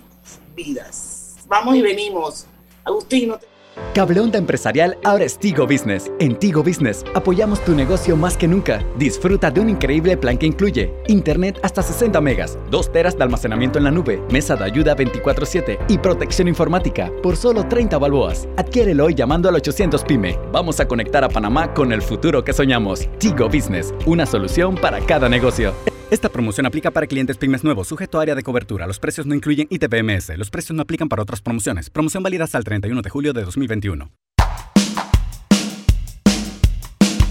vidas. Vamos y venimos. Agustín, no te Cableonda Empresarial ahora es Tigo Business. En Tigo Business apoyamos tu negocio más que nunca. Disfruta de un increíble plan que incluye Internet hasta 60 megas, 2 teras de almacenamiento en la nube, mesa de ayuda 24/7 y protección informática por solo 30 balboas. Adquiérelo hoy llamando al 800 PYME. Vamos a conectar a Panamá con el futuro que soñamos. Tigo Business, una solución para cada negocio. Esta promoción aplica para clientes pymes nuevos, sujeto a área de cobertura. Los precios no incluyen ITPMS. Los precios no aplican para otras promociones. Promoción válida hasta el 31 de julio de 2021.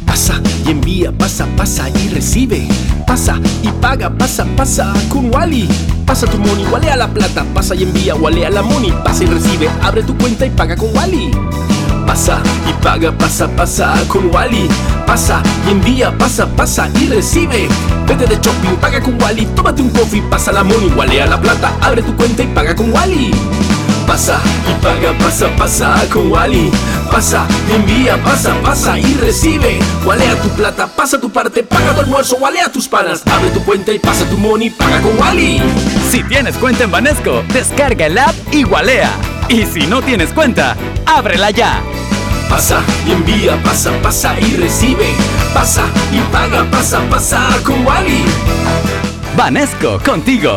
Pasa y envía, pasa, pasa y recibe. Pasa y paga, pasa, pasa con Wally. Pasa tu money, a la plata. Pasa y envía, a la money. Pasa y recibe, abre tu cuenta y paga con Wally. Pasa y paga, pasa, pasa con Wally. Pasa y envía, pasa, pasa y recibe. Vete de shopping, paga con Wally. Tómate un coffee, pasa la money, a la plata. Abre tu cuenta y paga con Wally. Pasa y paga, pasa, pasa con Wally. Pasa, envía, pasa, pasa y recibe. Walea tu plata, pasa tu parte, paga tu almuerzo, walea tus panas. Abre tu cuenta y pasa tu money, paga con Wally. Si tienes cuenta en Banesco, descarga el app y walea. Y si no tienes cuenta, ábrela ya. Pasa y envía, pasa, pasa y recibe. Pasa y paga, pasa, pasa con Wally. Banesco, contigo.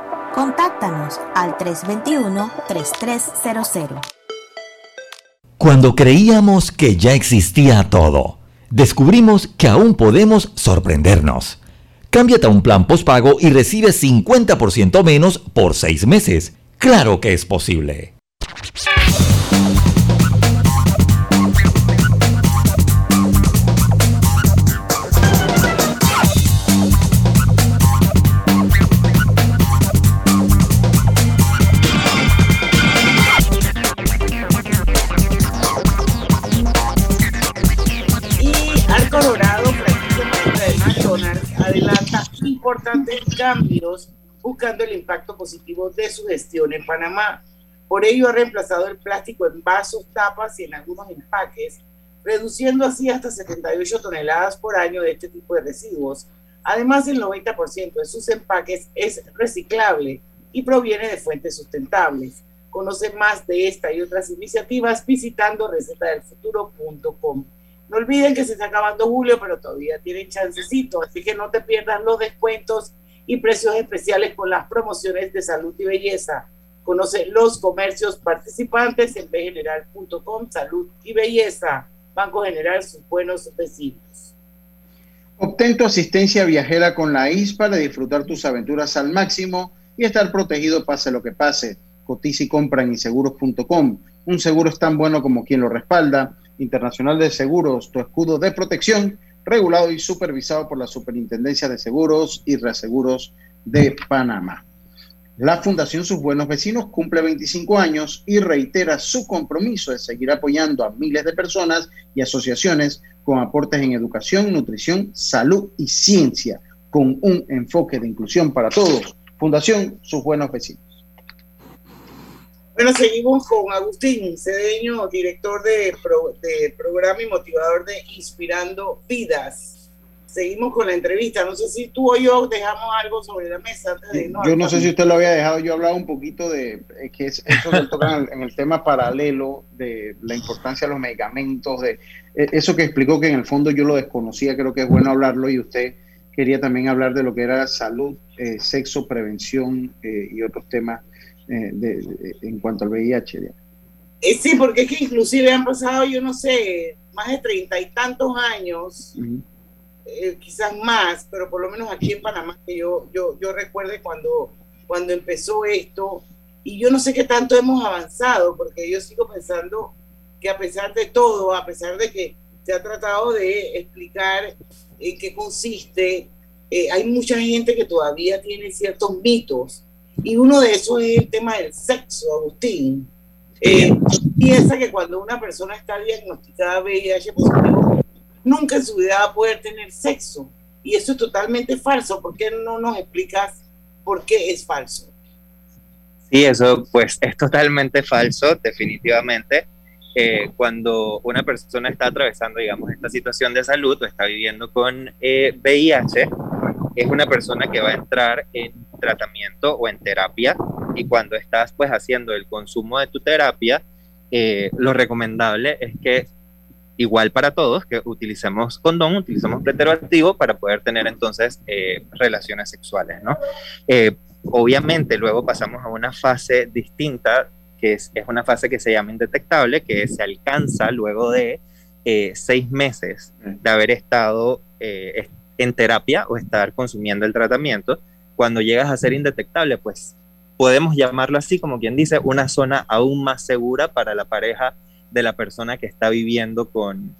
Contáctanos al 321-3300. Cuando creíamos que ya existía todo, descubrimos que aún podemos sorprendernos. Cámbiate a un plan postpago y recibe 50% menos por 6 meses. Claro que es posible. Importantes cambios buscando el impacto positivo de su gestión en Panamá. Por ello ha reemplazado el plástico en vasos, tapas y en algunos empaques, reduciendo así hasta 78 toneladas por año de este tipo de residuos. Además, el 90% de sus empaques es reciclable y proviene de fuentes sustentables. Conoce más de esta y otras iniciativas visitando recetadelfuturo.com. No olviden que se está acabando julio, pero todavía tienen chancecito, así que no te pierdas los descuentos y precios especiales con las promociones de salud y belleza. Conoce los comercios participantes en bgeneral.com, salud y belleza. Banco General, sus buenos vecinos. Obtén tu asistencia viajera con la IS para disfrutar tus aventuras al máximo y estar protegido pase lo que pase. Cotiza y compra en inseguros.com. Un seguro es tan bueno como quien lo respalda. Internacional de Seguros, tu escudo de protección, regulado y supervisado por la Superintendencia de Seguros y Reaseguros de Panamá. La Fundación Sus Buenos Vecinos cumple 25 años y reitera su compromiso de seguir apoyando a miles de personas y asociaciones con aportes en educación, nutrición, salud y ciencia, con un enfoque de inclusión para todos. Fundación Sus Buenos Vecinos. Bueno, seguimos con Agustín Cedeño, director de, pro- de programa y motivador de Inspirando Vidas. seguimos con la entrevista. No sé si tú o yo dejamos algo sobre la mesa antes de Yo no sé si usted lo había dejado, yo hablaba un poquito de que es, eso se toca en el, tema paralelo de la importancia de los medicamentos, de e, eso que explicó que en el fondo yo lo desconocía, creo que es bueno hablarlo y usted quería también hablar de lo que era salud, eh, sexo, prevención eh, y otros temas eh, de, en cuanto al VIH. sí, porque es que inclusive han pasado, yo no sé, más de treinta y tantos años. Eh, quizás más, pero por lo menos aquí en Panamá, que yo, yo, yo recuerde cuando, cuando empezó esto, y yo no sé qué tanto hemos avanzado, porque yo sigo pensando que a pesar de todo, a pesar de que se ha tratado de explicar en qué consiste, eh, hay mucha gente que todavía tiene ciertos mitos, y uno de esos es el tema del sexo, Agustín. Eh, piensa que cuando una persona está diagnosticada VIH positivo, nunca en su vida va a poder tener sexo. Y eso es totalmente falso. ¿Por qué no nos explicas por qué es falso? Sí, eso pues es totalmente falso, definitivamente. Eh, cuando una persona está atravesando, digamos, esta situación de salud o está viviendo con VIH, eh, es una persona que va a entrar en tratamiento o en terapia y cuando estás pues haciendo el consumo de tu terapia, eh, lo recomendable es que igual para todos, que utilicemos condón, utilicemos preservativo para poder tener entonces eh, relaciones sexuales, ¿no? Eh, obviamente luego pasamos a una fase distinta, que es, una fase que se llama indetectable, que se alcanza luego de seis meses de haber estado en terapia o estar consumiendo el tratamiento. Cuando llegas a ser indetectable, pues podemos llamarlo así, como quien dice, una zona aún más segura para la pareja de la persona que está viviendo con,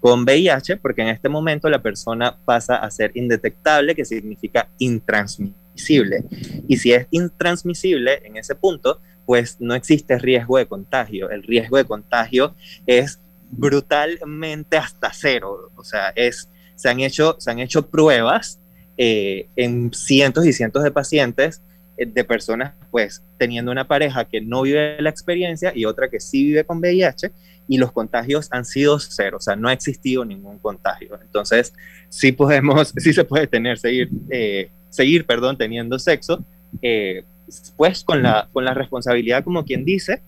con VIH, porque en este momento la persona pasa a ser indetectable, que significa intransmisible. Y si es intransmisible en ese punto, pues no existe riesgo de contagio. El riesgo de contagio es brutalmente hasta cero. O sea, es, se, han hecho, se han hecho pruebas eh, en cientos y cientos de pacientes eh, de personas pues teniendo una pareja que no vive la experiencia y otra que sí vive con VIH y los contagios han sido cero, o sea, no ha existido ningún contagio. Entonces, sí podemos, [laughs] sí se puede tener, seguir, eh, seguir, perdón, teniendo sexo, pues con la, con la responsabilidad, como quien dice,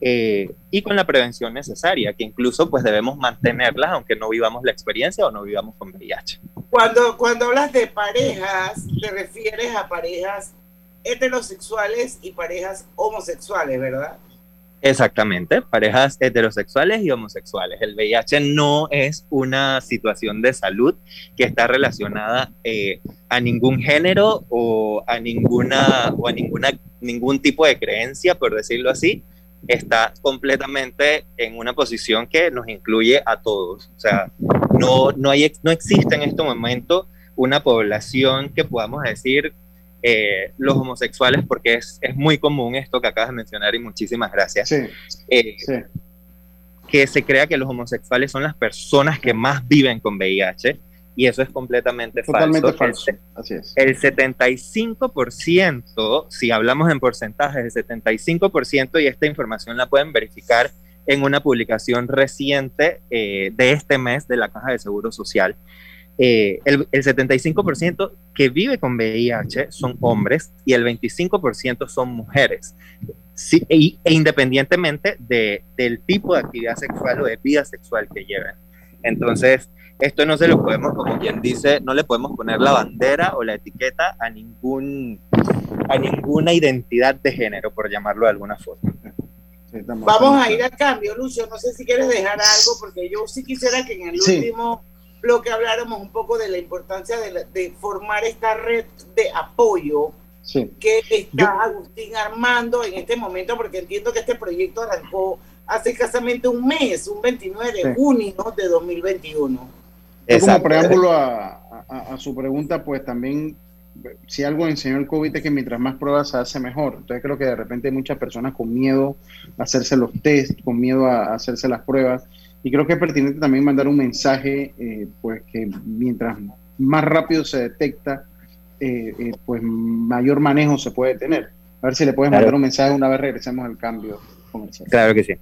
y con la prevención necesaria, que incluso pues debemos mantenerlas aunque no vivamos la experiencia o no vivamos con VIH. Cuando, cuando hablas de parejas, te refieres a parejas heterosexuales y parejas homosexuales, ¿verdad? Exactamente, parejas heterosexuales y homosexuales. El VIH no es una situación de salud que está relacionada eh, a ningún género o a ninguna o a ninguna ningún tipo de creencia, por decirlo así. Está completamente en una posición que nos incluye a todos. O sea, no, no, hay, no existe en este momento una población que podamos decir eh, los homosexuales, porque es, es, muy común esto que acabas de mencionar y muchísimas gracias, eh, que se crea que los homosexuales son las personas que más viven con VIH y eso es completamente Totalmente falso. Así es. El 75%, si hablamos en porcentajes, el 75% y esta información la pueden verificar en una publicación reciente eh, de este mes de la Caja de Seguro Social. Eh, el, 75% que vive con VIH son hombres y el 25% son mujeres. e, independientemente de, del tipo de actividad sexual o de vida sexual que lleven. Entonces, esto no se lo podemos, como quien dice, no le podemos poner la bandera o la etiqueta a, ningún, a ninguna identidad de género, por llamarlo de alguna forma. Vamos a ir al cambio, Lucio. No sé si quieres dejar algo, porque yo sí quisiera que en el último lo que habláramos un poco de la importancia de, formar esta red de apoyo que está Agustín armando en este momento, porque entiendo que este proyecto arrancó hace escasamente un mes, un 29 de junio de 2021. Como preámbulo a, su pregunta, pues también, si algo enseñó el COVID es que mientras más pruebas se hace mejor. Entonces creo que de repente hay muchas personas con miedo a hacerse los test, con miedo a hacerse las pruebas. Y creo que es pertinente también mandar un mensaje, eh, pues que mientras más rápido se detecta, eh, eh, pues mayor manejo se puede tener. A ver si le puedes mandar un mensaje una vez regresemos al cambio comercial. Claro que sí.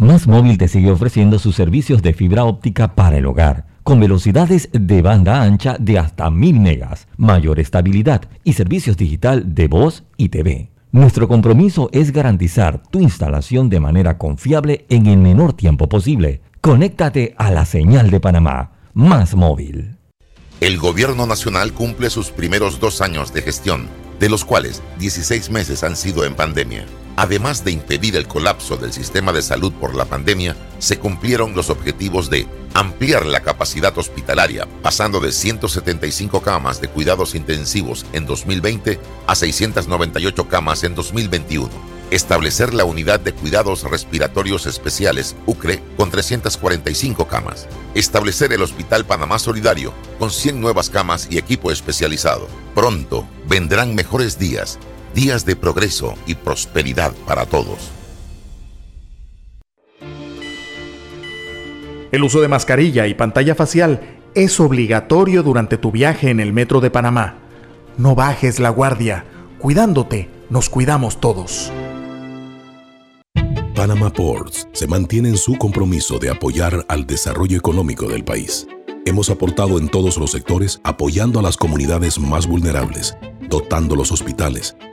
Más Móvil te sigue ofreciendo sus servicios de fibra óptica para el hogar, con velocidades de banda ancha de hasta 1000 megas, mayor estabilidad y servicios digital de voz y TV. Nuestro compromiso es garantizar tu instalación de manera confiable en el menor tiempo posible. Conéctate a la señal de Panamá, Más Móvil. El gobierno nacional cumple sus primeros dos años de gestión, de los cuales 16 meses han sido en pandemia. Además de impedir el colapso del sistema de salud por la pandemia, se cumplieron los objetivos de ampliar la capacidad hospitalaria, pasando de 175 camas de cuidados intensivos en 2020 a 698 camas en 2021. Establecer la unidad de cuidados respiratorios especiales, UCRE, con 345 camas. Establecer el Hospital Panamá Solidario, con 100 nuevas camas y equipo especializado. Pronto vendrán mejores días días de progreso y prosperidad para todos. El uso de mascarilla y pantalla facial es obligatorio durante tu viaje en el metro de Panamá. No bajes la guardia. Cuidándote, nos cuidamos todos. Panama Ports se mantiene en su compromiso de apoyar al desarrollo económico del país. Hemos aportado en todos los sectores apoyando a las comunidades más vulnerables, dotando los hospitales,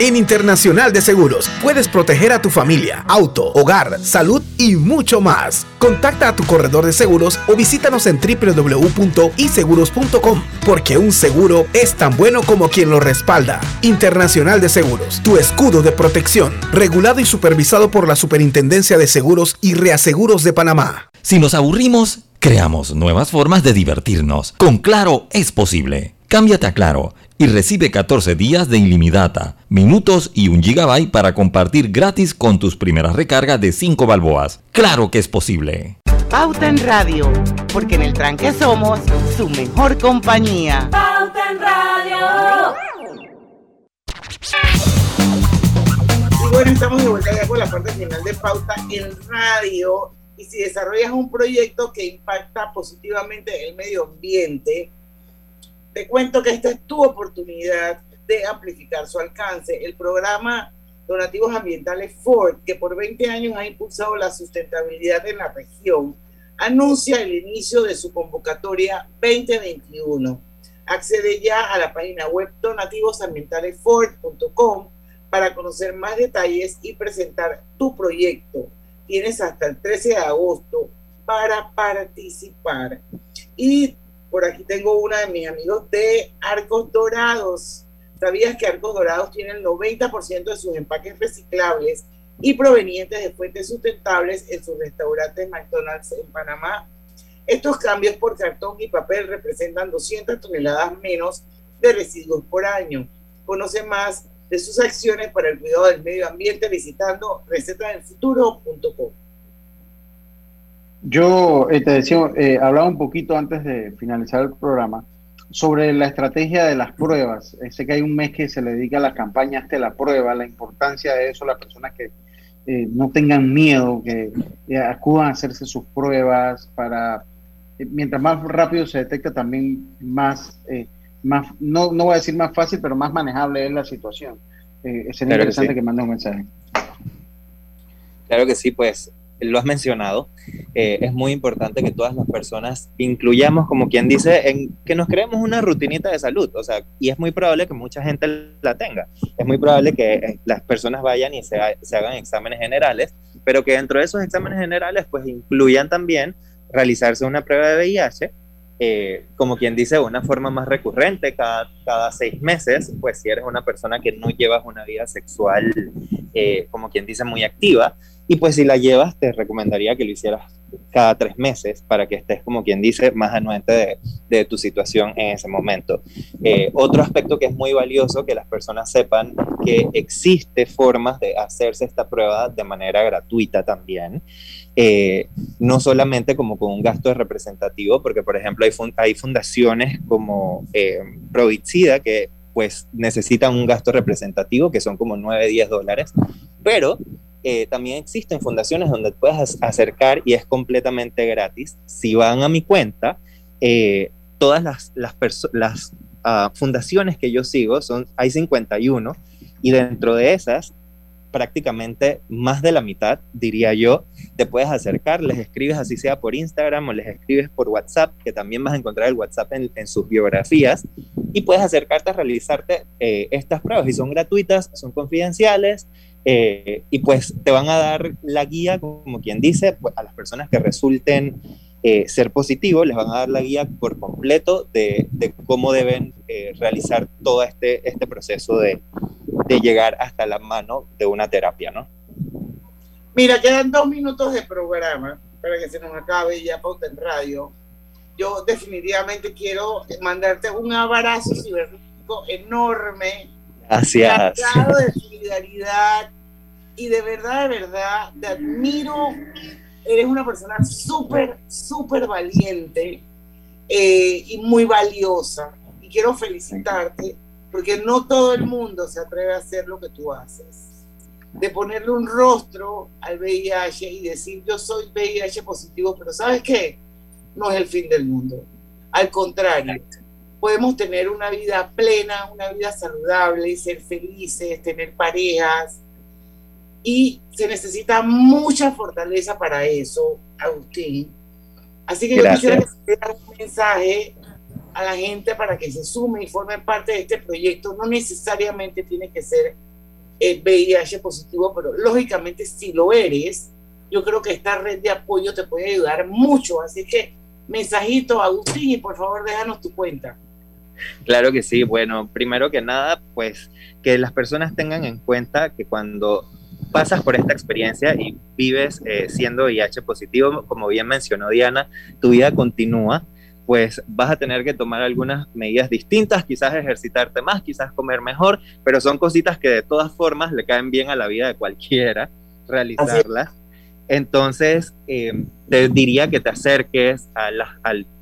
En Internacional de Seguros puedes proteger a tu familia, auto, hogar, salud y mucho más. Contacta a tu corredor de seguros o visítanos en www.iseguros.com porque un seguro es tan bueno como quien lo respalda. Internacional de Seguros, tu escudo de protección, regulado y supervisado por la Superintendencia de Seguros y Reaseguros de Panamá. Si nos aburrimos, creamos nuevas formas de divertirnos. Con Claro es posible. Cámbiate a Claro y recibe 14 días de ilimitada, minutos y un gigabyte para compartir gratis con tus primeras recargas de 5 balboas. ¡Claro que es posible! Pauta en Radio, porque en el tranque somos su mejor compañía. Pauta en Radio. Y bueno, estamos de vuelta ya con la parte final de Pauta en Radio. Y si desarrollas un proyecto que impacta positivamente el medio ambiente, te cuento que esta es tu oportunidad de amplificar su alcance. El programa Donativos Ambientales Ford, que por 20 años ha impulsado la sustentabilidad en la región, anuncia el inicio de su convocatoria 2021. Accede ya a la página web donativosambientalesford.com para conocer más detalles y presentar tu proyecto. Tienes hasta el 13 de agosto para participar. Y por aquí tengo una de mis amigos de Arcos Dorados. ¿Sabías que Arcos Dorados tiene el 90% de sus empaques reciclables y provenientes de fuentes sustentables en sus restaurantes McDonald's en Panamá? Estos cambios por cartón y papel representan 200 toneladas menos de residuos por año. Conoce más de sus acciones para el cuidado del medio ambiente visitando recetadelfuturo.com. Yo eh, te decía, eh, hablaba un poquito antes de finalizar el programa sobre la estrategia de las pruebas. Eh, sé que hay un mes que se le dedica a las campañas de la prueba, la importancia de eso, las personas que no tengan miedo, que acudan a hacerse sus pruebas para, mientras más rápido se detecta también más, más no, no voy a decir más fácil, pero más manejable es la situación. sería interesante que, que mande un mensaje. Claro que sí, pues lo has mencionado, eh, es muy importante que todas las personas incluyamos, como quien dice, en que nos creemos una rutinita de salud, o sea, y es muy probable que mucha gente la tenga. Es muy probable que eh, las personas vayan y se, hagan exámenes generales, pero que dentro de esos exámenes generales pues incluyan también realizarse una prueba de VIH, eh, como quien dice, una forma más recurrente, cada, cada seis meses, pues si eres una persona que no llevas una vida sexual, como quien dice, muy activa, y pues si la llevas, te recomendaría que lo hicieras cada tres meses para que estés, como quien dice, más anuente de, de tu situación en ese momento. Eh, otro aspecto que es muy valioso que las personas sepan que existe formas de hacerse esta prueba de manera gratuita también. Eh, no solamente como con un gasto representativo, porque por ejemplo hay, hay fundaciones como eh, Provicida que pues necesitan un gasto representativo que son como 9, 10 dólares, pero eh, también existen fundaciones donde puedes acercar y es completamente gratis. Si van a mi cuenta, eh, todas las, las, uh, fundaciones que yo sigo, son, hay 51, y dentro de esas, prácticamente más de la mitad, diría yo, te puedes acercar, les escribes así sea por Instagram o les escribes por WhatsApp, que también vas a encontrar el WhatsApp en, en sus biografías, y puedes acercarte a realizarte eh, estas pruebas, y son gratuitas, son confidenciales, eh, y pues te van a dar la guía, como quien dice, pues, a las personas que resulten eh, ser positivos, les van a dar la guía por completo de, de cómo deben eh, realizar todo este, este proceso de, de, llegar hasta la mano de una terapia, ¿no? Mira, quedan dos minutos de programa para que se nos acabe ya pauta en radio. Yo definitivamente quiero mandarte un abrazo cibernético enorme. Gracias. de solidaridad, y de verdad, de verdad, te admiro. Eres una persona súper, súper valiente eh, y muy valiosa. Y quiero felicitarte porque no todo el mundo se atreve a hacer lo que tú haces. De ponerle un rostro al VIH y decir yo soy VIH positivo, pero ¿sabes qué? No es el fin del mundo. Al contrario, podemos tener una vida plena, una vida saludable, ser felices, tener parejas, y se necesita mucha fortaleza para eso, Agustín. Así que yo quisiera que dar un mensaje a la gente para que se sume y forme parte de este proyecto. No necesariamente tiene que ser el VIH positivo, pero lógicamente si lo eres, yo creo que esta red de apoyo te puede ayudar mucho. Así que mensajito, Agustín, y por favor déjanos tu cuenta. Claro que sí. Bueno, primero que nada, pues que las personas tengan en cuenta que cuando pasas por esta experiencia y vives eh, siendo VIH positivo, como bien mencionó Diana, tu vida continúa, pues vas a tener que tomar algunas medidas distintas, quizás ejercitarte más, quizás comer mejor, pero son cositas que de todas formas le caen bien a la vida de cualquiera realizarlas. Entonces, eh, te diría que te acerques a,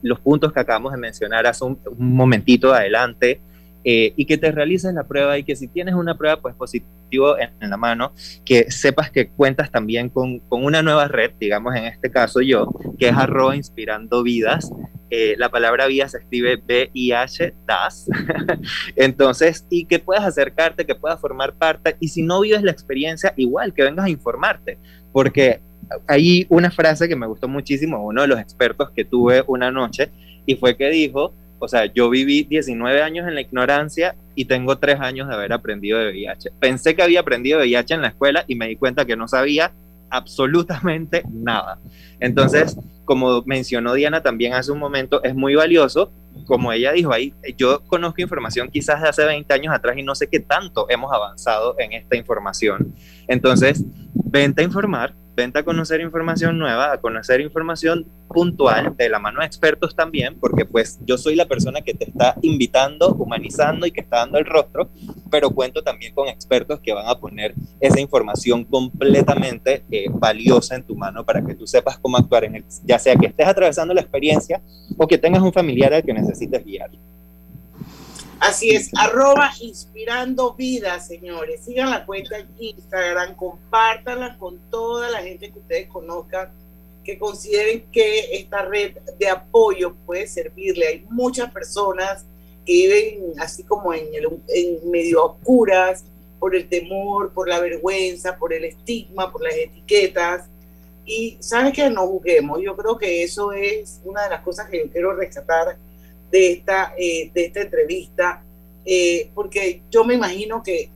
los puntos que acabamos de mencionar hace un, un momentito adelante, eh, y que te realices la prueba y que si tienes una prueba pues positivo en, la mano, que sepas que cuentas también con, con, una nueva red, digamos en este caso yo, que es arroba inspirando vidas. Eh, la palabra vida se escribe B-I-H, DAS. [laughs] Entonces, y que puedas acercarte, que puedas formar parte, y si no vives la experiencia, igual que vengas a informarte, porque hay una frase que me gustó muchísimo, uno de los expertos que tuve una noche, y fue que dijo, o sea, yo viví 19 años en la ignorancia y tengo 3 años de haber aprendido de VIH. Pensé que había aprendido de VIH en la escuela y me di cuenta que no sabía absolutamente nada. Entonces, como mencionó Diana también hace un momento, es muy valioso. Como ella dijo ahí, yo conozco información quizás de hace 20 años atrás y no sé qué tanto hemos avanzado en esta información. Entonces, vente a informar, vente a conocer información nueva, a conocer información puntual de la mano de expertos también, porque pues yo soy la persona que te está invitando, humanizando y que está dando el rostro, pero cuento también con expertos que van a poner esa información completamente eh, valiosa en tu mano para que tú sepas cómo actuar en el, ya sea que estés atravesando la experiencia o que tengas un familiar al que necesites guiar. Así es, arroba inspirando vida, señores. Sigan la cuenta en Instagram, compártanla con toda la gente que ustedes conozcan, que consideren que esta red de apoyo puede servirle. Hay muchas personas que viven así como en, en medio oscuras por el temor, por la vergüenza, por el estigma, por las etiquetas. Y sabes que no juguemos. Yo creo que eso es una de las cosas que yo quiero rescatar de esta, eh, de esta entrevista, eh, porque yo me imagino que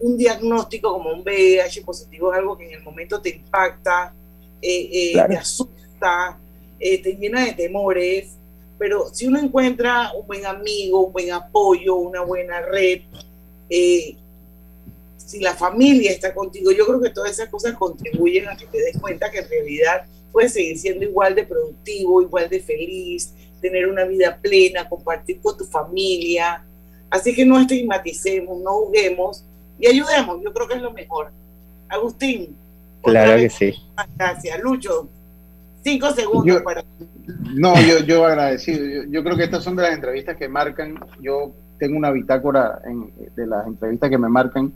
un diagnóstico como un VIH positivo es algo que en el momento te impacta, eh, eh, te asusta, eh, te llena de temores, pero si uno encuentra un buen amigo, un buen apoyo, una buena red, si la familia está contigo, yo creo que todas esas cosas contribuyen a que te des cuenta que en realidad puedes seguir siendo igual de productivo, igual de feliz, tener una vida plena, compartir con tu familia. Así que no estigmaticemos, no juguemos y ayudemos. Yo creo que es lo mejor. Agustín. Claro que sí. Gracias. Lucho, cinco segundos para... No, yo, yo agradecido. Yo, creo que estas son de las entrevistas que marcan. Yo tengo una bitácora de las entrevistas que me marcan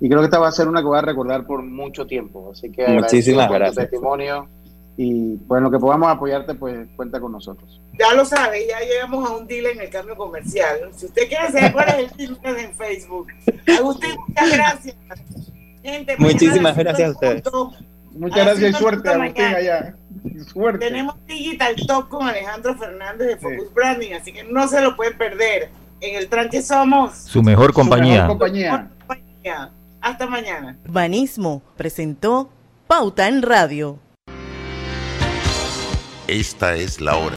y creo que esta va a ser una que voy a recordar por mucho tiempo. Así que muchísimas gracias. testimonio y pues en lo que podamos apoyarte, pues cuenta con nosotros. Ya lo sabe, ya llegamos a un deal en el cambio comercial. Si usted quiere saber cuál es el deal, en Facebook. Agustín, muchas gracias. Gente, Muchísimas gracias a ustedes. Muchas gracias y suerte, Agustín, allá. Suerte. Tenemos Digital Talk con Alejandro Fernández de Focus Branding, así que no se lo pueden perder. En el tranque somos su mejor compañía. Su mejor compañía. Hasta mañana. Urbanismo presentó Pauta en Radio. Esta es la hora.